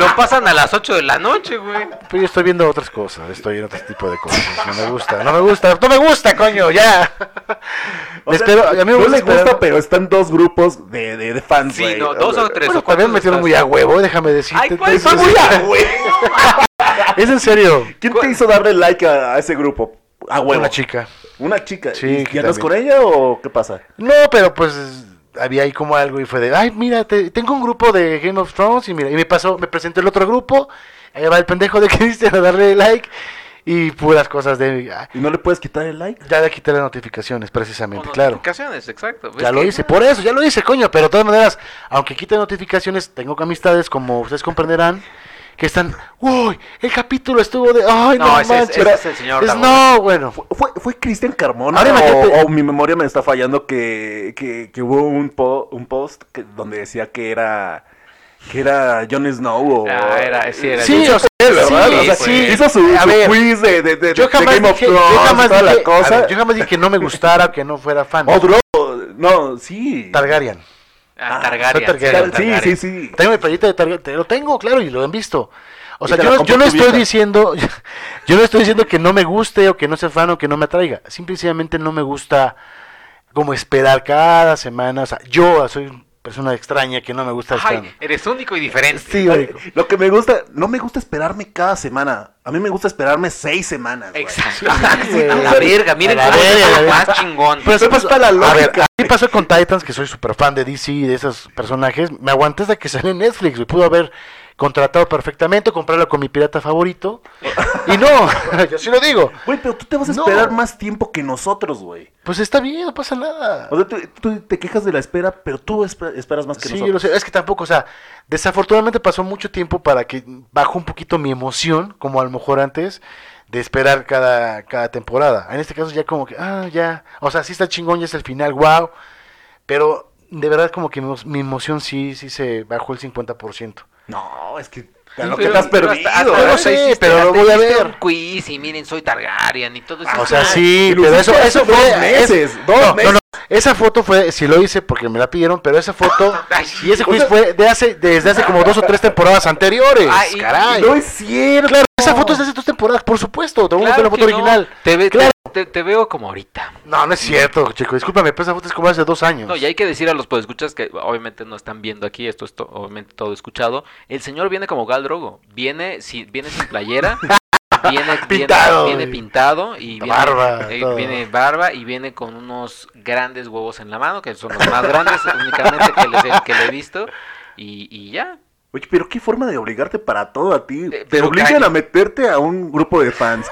Lo pasan a las 8 de la noche, güey. Pero yo estoy viendo otras cosas, estoy en otro tipo de cosas, no me gusta, no me gusta, no me gusta, coño, ya. O Me sea, espero- a mí me no gusta le esperar- gusta, pero están dos grupos de, de, de fans, Sí, güey. no, dos o tres Bueno, o también me metieron muy a huevo, déjame decirte. Ay, ¿cuál muy a güey? Es en serio. ¿Quién te hizo darle like a, a ese grupo? A huevo. Una chica. Una chica. Sí, ¿Y andas con ella o qué pasa? No, pero pues había ahí como algo y fue de, ay, mira, te- tengo un grupo de Game of Thrones y mira, y me pasó, me presenté el otro grupo, ahí va el pendejo de Cristian a darle like y puras cosas de, ah, ¿Y no le puedes quitar el like? ya le quité las notificaciones precisamente, claro. Notificaciones, exacto. Ya lo hice, por eso, ya lo hice, coño, pero de todas maneras, aunque quite notificaciones, tengo amistades, como ustedes comprenderán, que están, uy, el capítulo estuvo de, ay, no, No, ese es- manches". ese es el señor Es- no, bueno. Fue, fue Cristian Carmona Ahora o, mi memoria me está fallando que, que, que hubo un, po- un post que, donde decía que era que era Jon Snow o Ah, era- sí, era Sí, Jon o sea, ¿verdad? sí, o sea, hizo su, A su ver, quiz de, de, de- Yo de jamás, Game of dije, yo Thrones, jamás toda dije- la cosa. a ver, yo jamás dije que no me gustara, que no fuera fan. Oh, bro, no, sí. Targaryen. Ah, Targaryen. soy Targaryen. Sí, Targaryen. sí, sí. Tengo mi playita de Targaryen, te lo tengo, claro, y lo han visto. O sea, yo yo no estoy diciendo, yo no estoy diciendo que no me guste o que no sea fan o que no me atraiga. Simplemente no me gusta como esperar cada semana. O sea, yo soy persona extraña que no me gusta estar. Ay, eres único y diferente. Sí, marico. Lo que me gusta, no me gusta esperarme cada semana. A mí me gusta esperarme seis semanas. güey. Exacto. güey. a la verga, miren A la cómo verga, más chingón. Pero Pero pasó, la a ver, lógica. a mí pasó con Titans, que soy súper fan de DC y de esos personajes. Me aguanté hasta que salió en Netflix, me pudo haber contratado perfectamente, comprarlo con mi pirata favorito. Y no, yo sí lo digo. Güey, pero tú te vas a No. esperar más tiempo que nosotros, güey. Pues está bien, no pasa nada. O sea, tú, tú te quejas de la espera, pero tú espe- esperas más que Sí, nosotros. sé. Es que tampoco, o sea, desafortunadamente pasó mucho tiempo para que bajó un poquito mi emoción, como a lo mejor antes, de esperar cada, cada temporada. En este caso ya como que, ah, ya, o sea, sí está chingón, ya es el final, wow, pero de verdad como que mi emoción sí, sí se bajó el 50%. No, es que a Sí, lo pero- que te has perdido. hasta- sé, hiciste- pero lo voy a ver. un quiz y miren, soy Targaryen y todo eso. O sea, sí, pero eso, eso dos fue... meses, es- dos no, meses. no, esa foto fue, si lo hice porque me la pidieron, pero esa foto Ay, y ese o quiz sea- fue de hace, desde hace como dos o tres temporadas anteriores. Ay, caray. No es cierto. Claro, esa foto es de hace dos temporadas, por supuesto. Te voy a Claro la foto original. Te, ve- Claro. Te, te veo como ahorita. No, no es cierto, chico. Discúlpame, pero esa foto es como hace dos años. No, y hay que decir a los podescuchas que obviamente no están viendo aquí, esto es to- obviamente todo escuchado. El señor viene como Gal Drogo. Viene, si, viene sin playera, viene Pintado, viene, pintado y viene Barba, eh, viene barba y viene con unos grandes huevos en la mano, que son los más grandes únicamente que, les he, que le he visto. Y, y ya. Oye, pero qué forma de obligarte para todo a ti. Eh, Te obligan a meterte a un grupo de fans.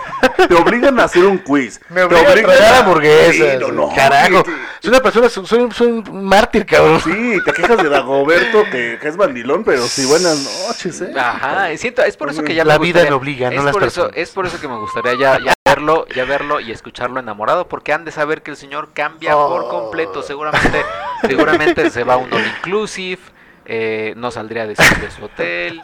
Te obligan a hacer un quiz. Me te obliga a tragar hamburguesas. Sí, no, no, Carajo. Soy una persona, soy, soy- soy un mártir, cabrón. Sí, te quejas de Dagoberto, que, que es bandilón, pero sí, buenas noches, ¿eh? Ajá, siento, es por eso que ya La me vida me obliga, no es las por eso, personas. es por eso que me gustaría ya, ya verlo, ya verlo y escucharlo enamorado, porque han de saber que el señor cambia por Oh. completo, seguramente, seguramente se va a un all inclusive, eh, no saldría de, su- de su hotel.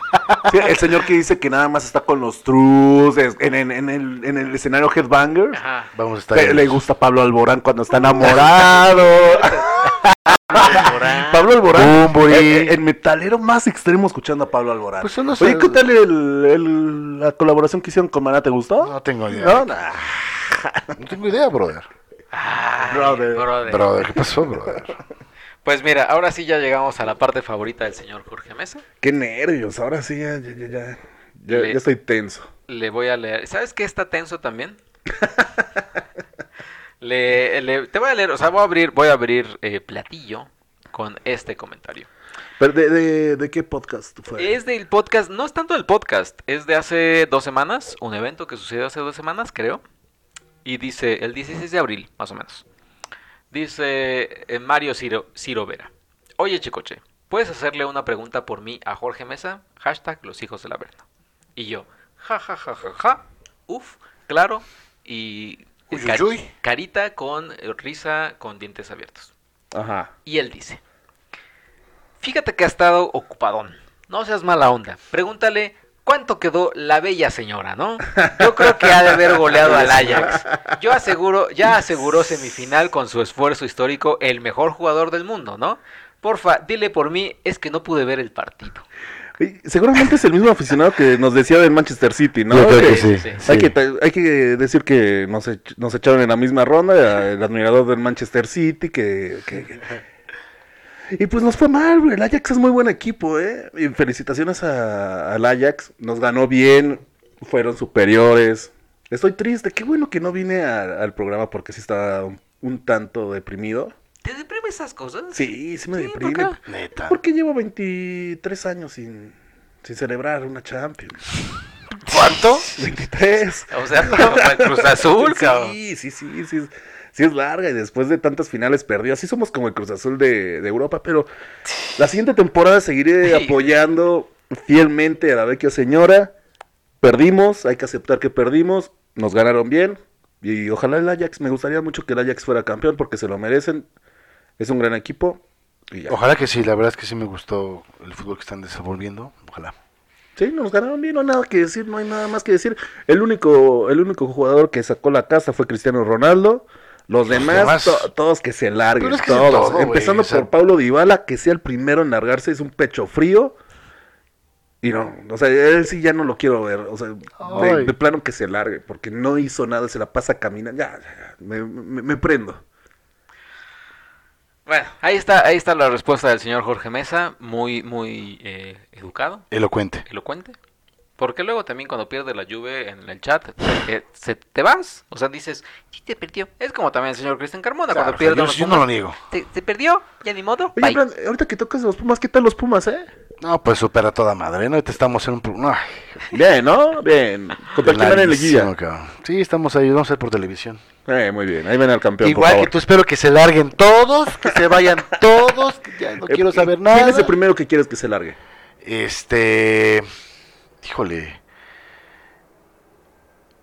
Sí, el señor que dice que nada más está con los trus en, en- en el, en el escenario Headbangers. Ajá. Vamos a estar. Le, gusta Pablo Alborán cuando está enamorado. Pablo Alborán. Bumburi. eh, eh, El, metalero más extremo escuchando a Pablo Alborán. Pues uno Oye, ¿qué tal el, el- la colaboración que hicieron con Maná? ¿Te gustó? No tengo idea. No, nah. No tengo idea, brother. Ay, Brother. brother. Brother, ¿qué pasó, brother? Pues mira, ahora sí ya llegamos a la parte favorita del señor Jorge Mesa. Qué nervios. Ahora sí, ya, ya, ya, ya, ya, Le- ya estoy tenso. Le voy a leer. ¿Sabes qué está tenso también? le, le- te voy a leer, o sea, voy a abrir, voy a abrir eh, platillo con este comentario. Pero de, de, ¿de qué podcast fue? Es del podcast, no es tanto del podcast, es de hace dos semanas, un evento que sucedió hace dos semanas, creo. Y dice, el 16 de abril, más o menos. Dice eh, Mario Ciro, Ciro Vera. Oye, Chicoche, ¿puedes hacerle una pregunta por mí a Jorge Mesa? Hashtag los hijos de la Verna. Y yo, ja, ja, ja, ja, ja. Uf, claro. Y uy. carita con eh, risa con dientes abiertos. Ajá. Y él dice, fíjate que ha estado ocupadón. No seas mala onda. Pregúntale cuánto quedó la bella señora, ¿no? Yo creo que ha de haber goleado al Ajax. Yo aseguro, ya aseguró semifinal con su esfuerzo histórico el mejor jugador del mundo, ¿no? Porfa, dile por mí, es que no pude ver el partido. Seguramente es el mismo aficionado que nos decía del Manchester City, ¿no? Yo creo Que- que sí. sí. sí. Hay, que, ta- hay que decir que nos, ech- nos echaron en la misma ronda, el admirador del Manchester City, que... que- Y pues nos fue mal, güey, el Ajax es muy buen equipo, ¿eh? Y felicitaciones a- al Ajax, nos ganó bien, fueron superiores. Estoy triste, qué bueno que no vine a- al programa porque sí estaba un, un tanto deprimido. ¿Te deprime esas cosas? Sí, sí me Sí, deprime. ¿por qué? Neta. Porque llevo 23 años sin, sin celebrar una Champions. ¿Cuánto? 23. O sea, como el Cruz Azul, cabrón. Sí, sí, sí, sí, sí es larga y después de tantas finales perdidas, sí somos como el Cruz Azul de, de Europa, pero la siguiente temporada seguiré Sí. apoyando fielmente a la vecchia señora. Perdimos, hay que aceptar que perdimos. Nos ganaron bien. Y ojalá el Ajax, me gustaría mucho que el Ajax fuera campeón porque se lo merecen. Es un gran equipo. Y ya. Ojalá que sí, la verdad es que sí me gustó el fútbol que están desenvolviendo. Ojalá. Sí, nos ganaron bien, no hay nada que decir, no hay nada más que decir. El único, el único jugador que sacó la casa fue Cristiano Ronaldo. Los demás, demás- to- todos que se larguen, es que todos. todo, Empezando o sea- por Paulo Dybala, que sea el primero en largarse, es un pecho frío. Y no, o sea, él sí ya no lo quiero ver. O sea, de plano que se largue, porque no hizo nada, se la pasa caminando. Ya, ya, ya, me, me- me prendo. Bueno, ahí está, ahí está la respuesta del señor Jorge Mesa, muy, muy eh, educado, Elocuente. elocuente. Porque luego también cuando pierde la lluvia en el chat, eh, se te vas. O sea, dices, sí te perdió. Es como también el señor Cristian Carmona, Claro, cuando pierde yo, no lo niego. ¿Te, te perdió, ya ni modo. Oye, bye". Fran, ahorita que tocas los Pumas, ¿qué tal los Pumas, eh? No, pues supera toda madre, ¿no? Ahorita estamos en un... no, Bien, ¿no? Bien. ¿Contra quién van en liguilla? Sí, estamos ahí, vamos a ver por televisión. Eh, muy bien, ahí ven al campeón, por Igual que tú espero que se larguen todos, que se vayan todos, que ya no Eh, quiero ¿y saber nada. ¿Quién es el primero que quieres que se largue? Este. Híjole.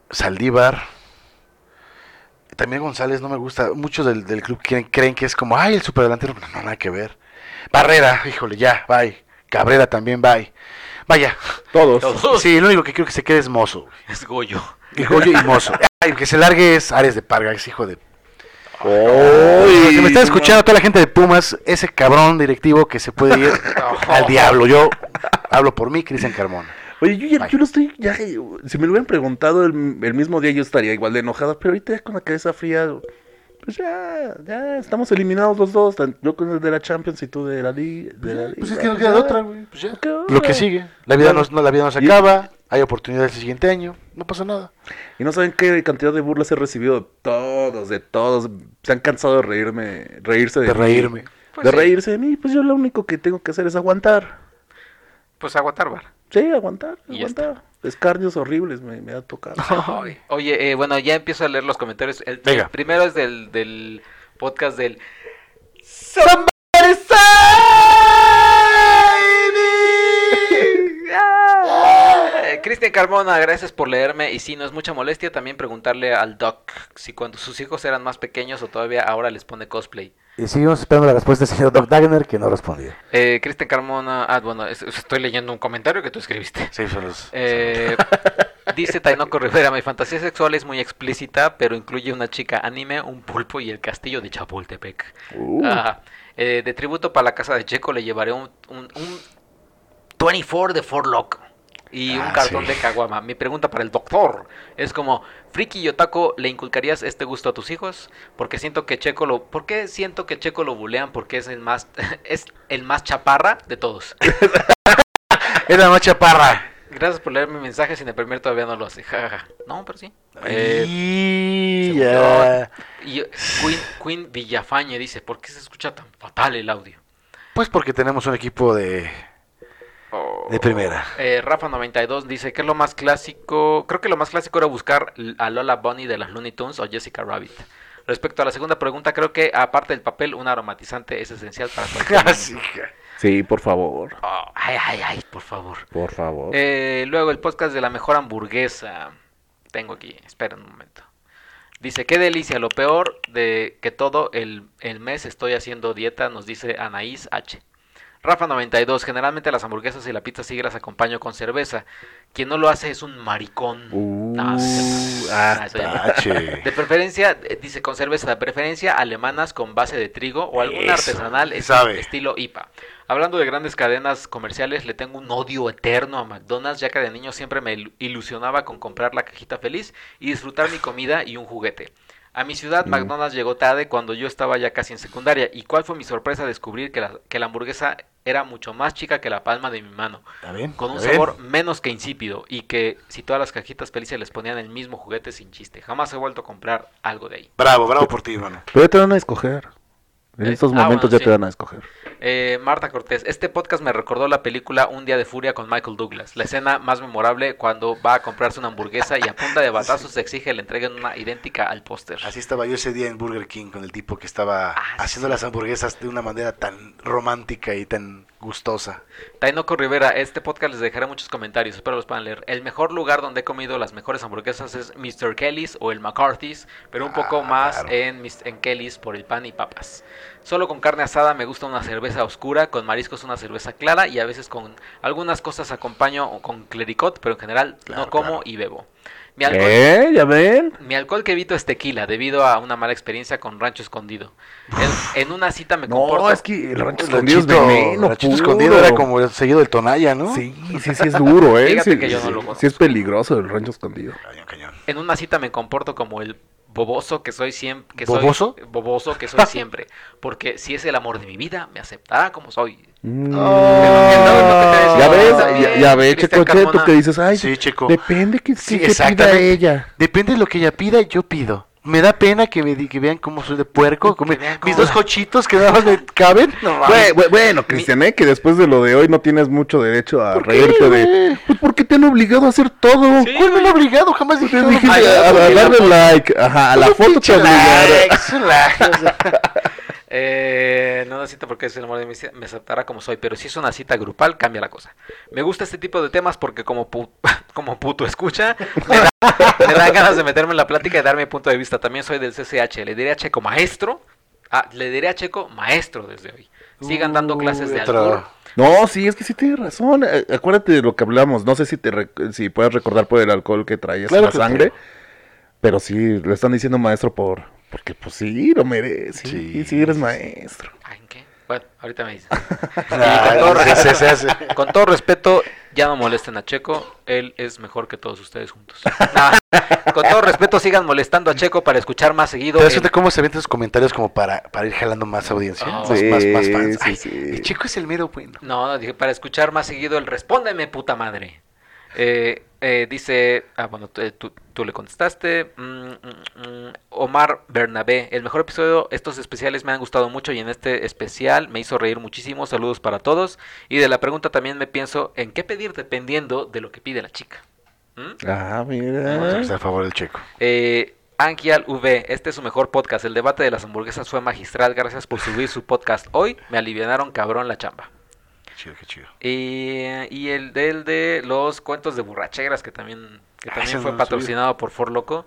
Saldívar. También González no me gusta. Muchos del, del club creen, creen que es como, ay, el superdelantero. No, no, nada que ver. Barrera, híjole, ya, bye. Cabrera también, bye. Vaya. Todos. Todos. Sí, lo único que quiero que se quede es Mozo. Es Goyo. Y Goyo y Mozo. Ay, el que se largue es Ares de Parga, es hijo de. Uy, que me está escuchando toda la gente de Pumas, ese cabrón directivo que se puede ir al diablo. Yo hablo por mí, Cristian Carmona. Oye, yo, ya, yo no estoy. Ya, si me lo hubieran preguntado el, el mismo día, yo estaría igual de enojado. Pero ahorita ya con la cabeza fría, pues ya, ya estamos eliminados los dos. Yo con el de la Champions y tú de la Liga. De la Pues Liga, es que no queda de otra, güey. Pues ya. ¿Qué Lo que sigue. La vida, Bueno, no, no- la vida no se y- acaba. Hay oportunidades el siguiente año. No pasa nada. Y no saben qué cantidad de burlas he recibido de todos, de todos. Se han cansado de reírme, reírse de, De mí. reírme. Pues de sí. reírse de mí, pues yo lo único que tengo que hacer es aguantar. Pues aguantar, bar. Sí, aguantar, Y aguantar. Escarnios horribles me, me ha tocado. Oye, eh, bueno, ya empiezo a leer los comentarios. El, Venga. el primero es del, del podcast del... Cristian Carmona, gracias por leerme. Y si no es mucha molestia también preguntarle al Doc si cuando sus hijos eran más pequeños o todavía ahora les pone cosplay. Y seguimos esperando la respuesta del señor Doc Dagner, que no respondió. Eh, Cristian Carmona, ah, bueno, es- estoy leyendo un comentario que tú escribiste. Sí, son los. Eh, dice Tainoco Rivera, mi fantasía sexual es muy explícita, pero incluye una chica anime, un pulpo y el castillo de Chapultepec. Uh. Ah, eh, de tributo para la casa de Checo le llevaré un, un, un 24 de Ford Lock y un Ah, cartón sí. de caguama. Mi pregunta para el doctor es como, Friki y Otaco, ¿le inculcarías este gusto a tus hijos? Porque siento que Checo lo... ¿Por qué siento que Checo lo bulean? Porque es el más, es el más chaparra de todos. Es la noche parra. Gracias por leer mi mensaje, sin el primer todavía no lo hace. Ja, ja, ja. No, pero sí. Eh, Y Queen, Queen Villafañe dice, ¿por qué se escucha tan fatal el audio? Pues porque tenemos un equipo de. De primera. Eh, Rafa92 dice que es lo más clásico. Creo que lo más clásico era buscar a Lola Bunny de las Looney Tunes o Jessica Rabbit. Respecto a la segunda pregunta, creo que aparte del papel, un aromatizante es esencial para cualquier que- Sí, por favor. Oh, ay, ay, ay, por favor. Por favor. Eh, luego el podcast de la mejor hamburguesa. Tengo aquí, espera un momento. Dice, qué delicia, lo peor de que todo el, el mes estoy haciendo dieta, nos dice Anaís H. Rafa92, generalmente las hamburguesas y la pizza sí las acompaño con cerveza. Quien no lo hace es un maricón. Uh, No, es ah, Ah, no. Tache. De preferencia, eh, dice con cerveza, de preferencia alemanas con base de trigo o alguna Eso, artesanal sabe. estilo IPA. Hablando de grandes cadenas comerciales, le tengo un odio eterno a McDonald's, ya que de niño siempre me il- ilusionaba con comprar la cajita feliz y disfrutar mi comida y un juguete. A mi ciudad, Mm. McDonald's llegó tarde cuando yo estaba ya casi en secundaria. ¿Y cuál fue mi sorpresa descubrir que la, que la hamburguesa era mucho más chica que la palma de mi mano? ¿Está bien? Con un ¿Está bien? sabor menos que insípido y que si todas las cajitas felices les ponían el mismo juguete sin chiste. Jamás he vuelto a comprar algo de ahí. Bravo, bravo por ti, hermano. Pero ya te van a escoger. En Eh, estos ah, momentos bueno, ya sí. te van a escoger. Eh, Marta Cortés, este podcast me recordó la película Un día de furia con Michael Douglas. La escena más memorable cuando va a comprarse una hamburguesa y a punta de batazos se exige le entreguen una idéntica al póster. Así estaba yo ese día en Burger King con el tipo que estaba Ah, haciendo sí. las hamburguesas de una manera tan romántica y tan gustosa. Tainoco Rivera, este podcast les dejaré muchos comentarios, espero los puedan leer. El mejor lugar donde he comido las mejores hamburguesas es Mr. Kelly's o el McCarthy's, pero un poco Ah, más claro. en, Kelly's por el pan y papas. Solo con carne asada me gusta una cerveza oscura, con mariscos una cerveza clara y a veces con algunas cosas acompaño con clericot, pero en general Claro, no como claro. y bebo. Mi alcohol, ¿Eh? ¿Ya ven? mi alcohol que evito es tequila debido a una mala experiencia con rancho escondido. En, en una cita me comporto... No, es que el rancho escondido es veneno. ranchito puro. escondido era como el seguido del Tonaya, ¿no? Sí, sí, sí es duro, ¿eh? Fíjate sí, que yo no sí, lo sí conozco. es peligroso el rancho escondido. Cañón, cañón. En una cita me comporto como el boboso que soy siempre. Que ¿Boboso? Soy, boboso que soy siempre. Porque si es el amor de mi vida, me aceptará como soy. Mm. Oh. ya ves, ya, ya ves, Cristian Checo, Carmona. que dices, ay, Sí, Checo. depende que, Sí, que, que pida ella. Depende de lo que ella pida, yo pido. Me da pena que, me, di- que vean cómo soy de puerco. mis cómo- dos cochitos que nada más me caben. No mames. Bue- bue- Bueno, Cristian, ¿eh? que después de lo de hoy no tienes mucho derecho a reírte de... Pues porque te han obligado a hacer todo. Sí, ¿Cuál me lo ha obligado? Jamás dije que dije no. A, a la darle like, ajá, a la foto te obligaron. likes, likes, o sea. Eh, no una cita porque es el amor de mi vida, me aceptará como soy. Pero si es una cita grupal, cambia la cosa. Me gusta este tipo de temas porque como, pu- como puto escucha, me, da- me ganas de meterme en la plática y dar mi punto de vista. También soy del CCH. Le diré a Checo maestro. Ah, le diré a Checo maestro desde hoy. Sigan dando clases de alcohol. No, sí, es que sí tienes razón. Eh, Acuérdate de lo que hablamos. No sé si te si puedes recordar por el alcohol que traías Claro en la sangre. sí. Pero sí, le están diciendo maestro por... Porque pues sí, lo merece. Sí, Sí, sí, eres maestro. Ay, ¿en qué? Bueno, ahorita me dicen. Ah, con todo se- se- se hace. Con todo respeto, ya no molesten a Checo, él es mejor que todos ustedes juntos. Con todo respeto, sigan molestando a Checo para escuchar más seguido. ¿Te das en- cuenta cómo se ven esos comentarios como para, para ir jalando más audiencia? Más, sí, más, más fans. sí, Ay, sí. El chico es el mero bueno. No, dije para escuchar más seguido el respóndeme, puta madre. Eh, eh, dice, ah, bueno, tú, tú- le contestaste. Mm, mm, mm, Omar Bernabé, el mejor episodio, estos especiales me han gustado mucho y en este especial me hizo reír muchísimo. Saludos para todos. Y de la pregunta también me pienso en qué pedir dependiendo de lo que pide la chica. ¿Mm? Ah, Vamos a mira. hacer a favor del checo. Eh, Ankial V, este es su mejor podcast. El debate de las hamburguesas fue magistral. Gracias por subir su podcast hoy. Me alivianaron cabrón la chamba. Qué chido, qué chido. Y, y el del de los cuentos de borracheras, que también, que Ah, también fue no patrocinado por For Loco,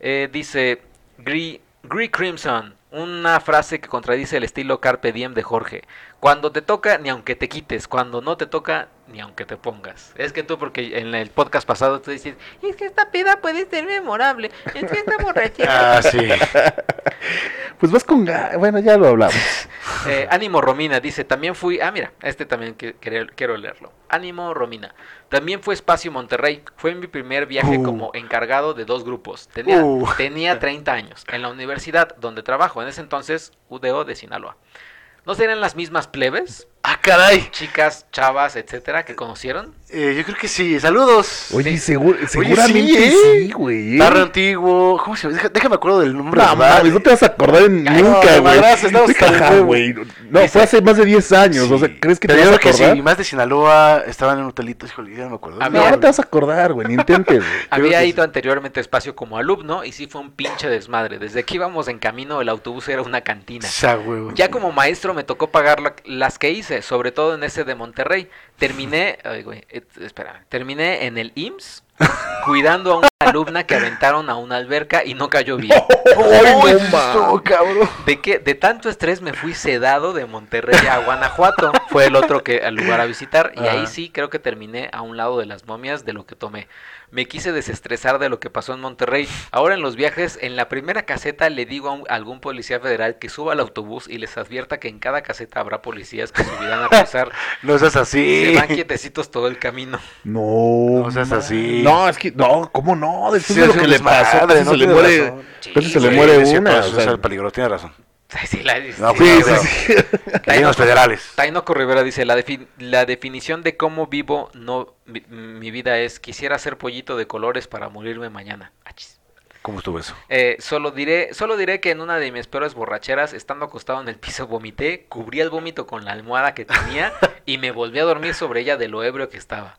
eh, dice Gree, Gree Crimson, una frase que contradice el estilo Carpe Diem de Jorge. Cuando te toca, ni aunque te quites. Cuando no te toca, ni aunque te pongas. Es que tú, porque en el podcast pasado tú dices, es que esta peda puede ser memorable. Es que esta borrachera... Ah, sí. Pues vas con... Bueno, ya lo hablamos. Eh, Ánimo Romina dice, también fui, ah mira, este también que, quiero leerlo. Ánimo Romina, también fue Espacio Monterrey, fue mi primer viaje Uh. como encargado de dos grupos. Tenía, Uh. tenía 30 años, en la universidad donde trabajo, en ese entonces UDO de Sinaloa. ¿No serían las mismas plebes, caray. chicas, chavas, etcétera, que conocieron? Eh, yo creo que sí. Saludos. Oye, Sí. seguro, seguramente sí, ¿eh? sí, güey. ¿eh? Barrio antiguo. ¿Cómo se llama? Déjame acuerdo del nombre. No, mames, no te vas a acordar en Ay, nunca, no, güey. huevo. güey. No, fue hace más de 10 años, o sea. ¿crees que Pero te yo vas a creo que acordar? sí, más de Sinaloa estaban en hotelitos, híjole, ya no me acuerdo. Había- No, no te vas a acordar, güey, ni intentes, güey. Había ido anteriormente a Espacio como alumno y sí fue un pinche desmadre. Desde que íbamos en camino el autobús era una cantina. Sa, huevo. Ya como maestro me tocó pagar la- las que hice, sobre todo en ese de Monterrey. Terminé, ay, güey, espera, terminé en el IMSS cuidando a una alumna que aventaron a una alberca y no cayó bien. ¡Ay, ¡Ay, no, esto, ma! cabrón! De que de tanto estrés me fui sedado de Monterrey a Guanajuato. Fue el otro que al lugar a visitar y ahí sí creo que terminé a un lado de las momias de lo que tomé. Me quise desestresar de lo que pasó en Monterrey. Ahora en los viajes, en la primera caseta le digo a, un- a algún policía federal que suba al autobús y les advierta que en cada caseta habrá policías que subirán a cruzar. No seas Se así. van quietecitos todo el camino. No. No seas así. No, es que, no, ¿cómo no? Después Sí, de lo que le pasó, casi no se le muere, casi se le Sí, muere cierto, una. eso o sea, es el peligro, tienes razón. Sí, la- No, sí, sí, pero- sí, sí. Caminos federales. Tainoco Rivera dice, la, defi- la definición de cómo vivo no mi, mi vida es, quisiera ser pollito de colores para morirme mañana. Achis. ¿Cómo estuvo eso? Eh, solo diré, solo diré que en una de mis peores borracheras, estando acostado en el piso, vomité, cubrí el vómito con la almohada que tenía y me volví a dormir sobre ella de lo ebrio que estaba.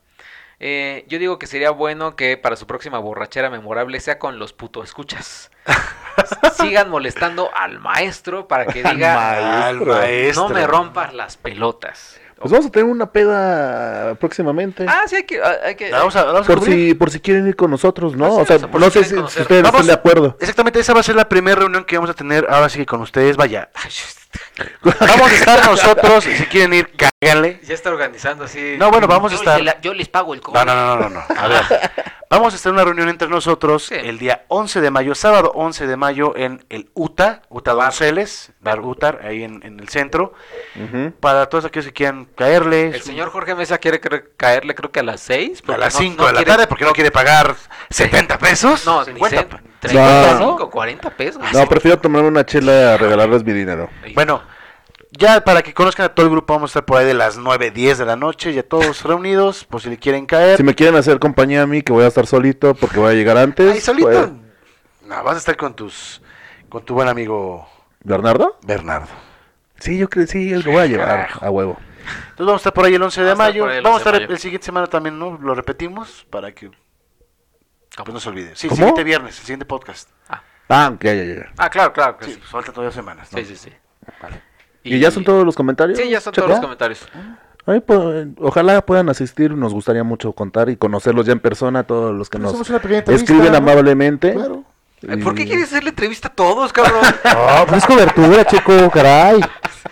Eh, yo digo que sería bueno que para su próxima borrachera memorable sea con los puto escuchas. Sigan molestando al maestro para que diga Al Maestro. maestro. no me rompas las pelotas. Pues vamos a tener una peda próximamente. Ah, sí, hay que... Hay que La vamos a, la vamos a por si por si quieren ir con nosotros, ¿no? Así o sea, no si sé si, conocer. ustedes Vamos- están de acuerdo. Exactamente, esa va a ser la primera reunión que vamos a tener ahora sí que con ustedes. Vaya, vamos a estar nosotros. Si quieren ir, cáganle. Ya está organizando así. No, bueno, vamos a estar. yo les pago el No, no, no, no, no, no. A ver. Vamos a estar en una reunión entre nosotros Sí. el día 11 de mayo, sábado 11 de mayo en el UTA, UTA Donceles, Bar Utar, ahí en, en el centro. Ujú. Para todos aquellos que quieran caerle. El señor Jorge Mesa quiere caerle creo que a las 6. a las 5 de la tarde porque no quiere pagar 70 pesos. No, 50. 50, 35, No. 40 pesos. No, prefiero tomar una chela a regalarles mi dinero. Bueno, ya para que conozcan a todo el grupo, vamos a estar por ahí de las 9, 10 de la noche, ya todos reunidos, por si le quieren caer. Si me quieren hacer compañía a mí, que voy a estar solito porque voy a llegar antes. Ahí solito. pues, No, vas a estar con tus con tu buen amigo ¿Bernardo? Bernardo. Sí, yo creo sí, lo voy a llevar Carajo. a huevo. Entonces vamos a estar por ahí el 11 de Vamos a estar mayo. el Vamos a 11 de estar el siguiente semana también, ¿no? Lo repetimos para que pues no se olvide. Sí, el ¿Cómo? siguiente viernes, el siguiente podcast. Ah, ok, ya, ya, ya. Ah, claro, claro. que Sí, sí. pues faltan todavía semanas. ¿no? Sí, sí, sí. Vale. ¿Y, ya son todos los comentarios? Sí, ya son Checo? todos los comentarios. Ay, pues, ojalá puedan asistir, nos gustaría mucho contar y conocerlos ya en persona, todos los que Pues nos escriben ¿no? amablemente. Claro. Ay, ¿Por qué quieres hacerle entrevista a todos, cabrón? No, pues es cobertura, chico, caray.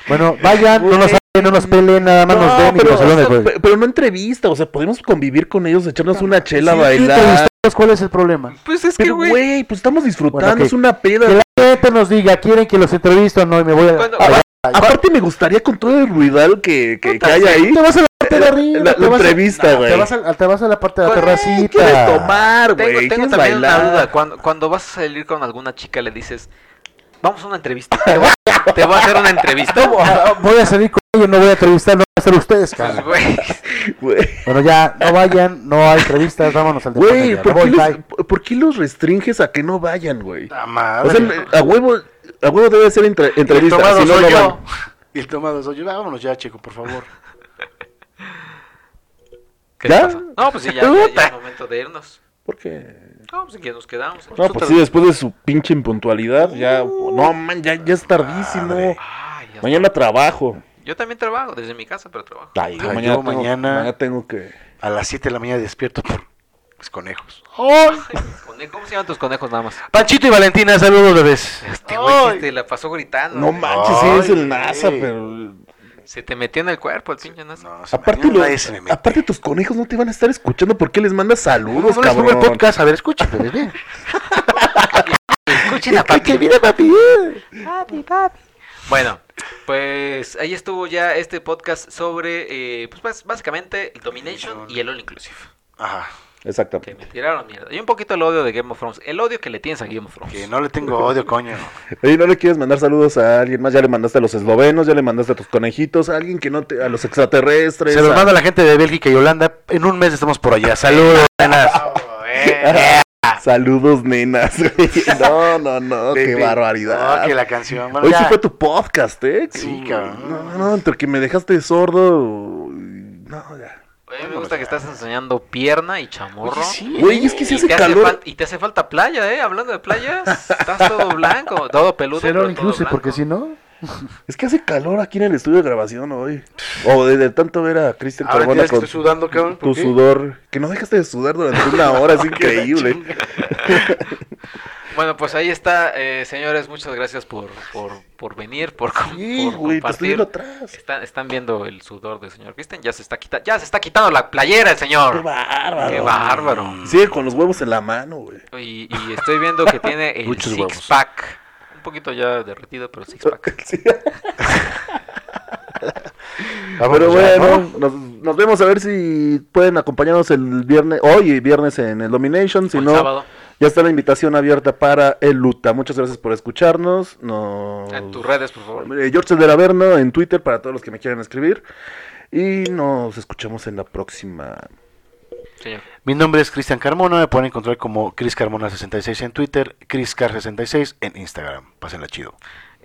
Bueno, vayan, no nos hablen, no nos peleen, nada más nos y pero, nos pero no entrevista, o sea, podemos convivir con ellos, echarnos una chela, Sí, bailar. ¿Cuál es el problema? Pues es que, Pero, güey. güey, pues estamos disfrutando, Bueno, es una peda. Que la gente nos diga, quieren que los entrevisto o no, y me voy a... Cuando- a- Aparte me gustaría con todo el ruidal que, que, que hay ahí. Te vas a la parte de arriba, La- entrevista, no, güey. Te vas a, te vas a la parte de la Güey, terracita. ¿Quieres tomar, güey? tengo ¿Quieres también una duda. Cuando, cuando vas a salir con alguna chica, le dices, vamos a una entrevista. Te voy, te voy a hacer una entrevista. Voy a salir con ellos, no voy a entrevistar, no van a ser ustedes, Pues, cabrón. güey. Güey, Bueno, ya, no vayan, no hay entrevistas, vámonos al Güey, deporte, ya. ¿por, voy, por- qué los restringes a que no vayan, güey? O sea, a huevo, a huevo debe ser entre- el entrevista, tomado si no, soy no yo. van. Y el tomado soy yo. Vámonos ya, chico, por favor. ¿Qué ¿Ya? pasa? No, pues sí, ya, ya, ya es momento de irnos. ¿por qué? No, pues aquí nos quedamos. No, pues sí, después de su pinche impuntualidad, ya, no, man, ya, ya es tardísimo. Ay, ya Mañana está. trabajo. Yo también trabajo, desde mi casa, pero trabajo. Ay, yo Ah, mañana, yo tengo, mañana- mañana tengo que... A las 7 de la mañana despierto por los conejos. ¿Cómo se llaman tus conejos nada más? Panchito y Valentina, saludos, bebés. Este güey te la pasó gritando. No manches, sí, es Ay, el NASA, güey. pero... Se te metió en el cuerpo el pinche NASA. No, se Aparte, mañana lo- nadie se me mete. aparte tus conejos no te van a estar escuchando porque les mandas No, saludos, no pongo cabrón. el podcast. A ver, bebés, bien. Escuchen a papi. mira, papi. Bueno, pues ahí estuvo ya este podcast sobre, eh, pues básicamente el Domination y el All Inclusive. Ajá. Que Exactamente. me tiraron mierda. Y un poquito el odio de Game of Thrones. El odio que le tienes a Game of Thrones. Que no le tengo odio, coño. Oye, ¿no le quieres mandar saludos a alguien más? Ya le mandaste a los eslovenos, ya le mandaste a tus conejitos, a alguien que no te... a los extraterrestres. Se los a- manda la gente de Bélgica y Holanda. En un mes estamos por allá. Saludos, nenas. Saludos, nenas. No, no, no, qué barbaridad. No, que la canción. Bueno, Hoy sí fue tu podcast, ¿eh? Sí, cabrón. No, no, no, entre que me dejaste sordo. No, ya. Me gusta que estás enseñando pierna y chamorro. Oye, sí, Güey, es que si Y hace te, hace calor. y te hace falta playa, ¿eh? Hablando de playas, estás todo blanco, todo peludo. Cero inclusive, porque si no... Es que hace calor aquí en el estudio de grabación hoy. O de, de tanto ver a Cristian Carbona con estoy sudando, cabrón. ¿por tu qué? sudor. Que no dejaste de sudar durante una hora, es increíble. Bueno, pues ahí está, eh, señores. Muchas gracias por, por, por venir, por, Sí, por viendo compartir. atrás. Están, están viendo el sudor del señor Cristian. Ya se está quitando, ya se está quitando la playera el Qué señor. bárbaro. Qué bárbaro. Sigue con los huevos en la mano, güey. Y, y estoy viendo que tiene el Muchos six huevos. pack. Un poquito ya derretido, pero six pack. Sí. Ya, bueno, ¿no? nos, nos vemos a ver si pueden acompañarnos el viernes, hoy y viernes en el Domination. Si O el no, sábado. Ya está la invitación abierta para el Luta. Muchas gracias por escucharnos. Nos... En tus redes, por favor. Eh, George del Averno en Twitter para todos los que me quieran escribir. Y nos escuchamos en la próxima. Señor. Mi nombre es Cristian Carmona. Me pueden encontrar como Chris Carmona66 en Twitter, ChrisCar66 en Instagram. Pásenla chido.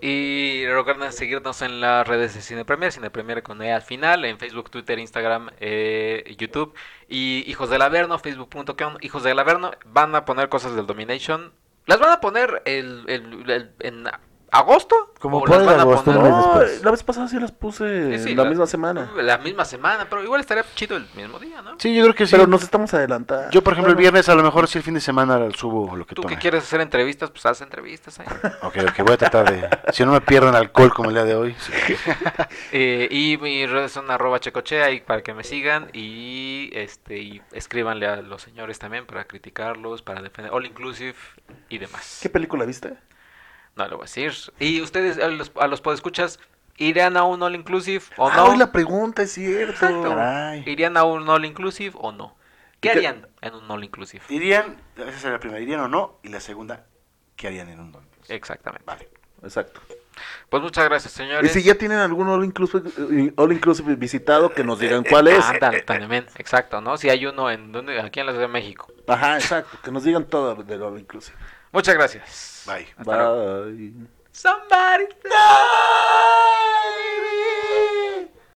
Y recuerden seguirnos en las redes de Cine Premier, Cine Premier con E al final, en Facebook, Twitter, Instagram, eh, YouTube. Y Hijos del Averno, facebook.com, Hijos del Averno, van a poner cosas del Domination. Las van a poner el, el- el- en ¿Agosto? Como ¿O por las ahí van de a agosto, poner? ¿no? Después. la vez pasada sí las puse Sí, sí, la, la- misma semana. La misma semana, pero igual estaría chido el mismo día, ¿no? Sí, yo creo que sí. Pero nos estamos adelantando. Yo, por ejemplo, el viernes a lo mejor sí el fin de semana subo lo que Tú tome. que quieres hacer entrevistas, pues haz entrevistas ahí. Ok, ok, voy a tratar de... Si no me pierdo en alcohol como el día de hoy. sí. Eh, y mis redes son arroba checochea y para que me sigan y este y escríbanle a los señores también para criticarlos, para defender all inclusive y demás. ¿Qué película viste? No lo voy a decir. Y ustedes a los, a los podescuchas irían a un all inclusive o ah, no? hoy la pregunta es cierto. Caray. ¿Irían a un all inclusive o no? ¿Qué ¿Y harían en un all inclusive? ¿Irían? Esa sería la primera. ¿Irían o no? Y la segunda, ¿qué harían en un don? Exactamente. Vale. Exacto. Pues muchas gracias, Y señores. si ya tienen algún all inclusive, eh, all inclusive visitado, que nos digan cuál es. Ándale, también, exacto, ¿no? Si hay uno en donde aquí en la Ciudad de México. Ajá, exacto. Que nos digan todo del all inclusive. Muchas gracias. Bye. Bye. Somebody. Bye.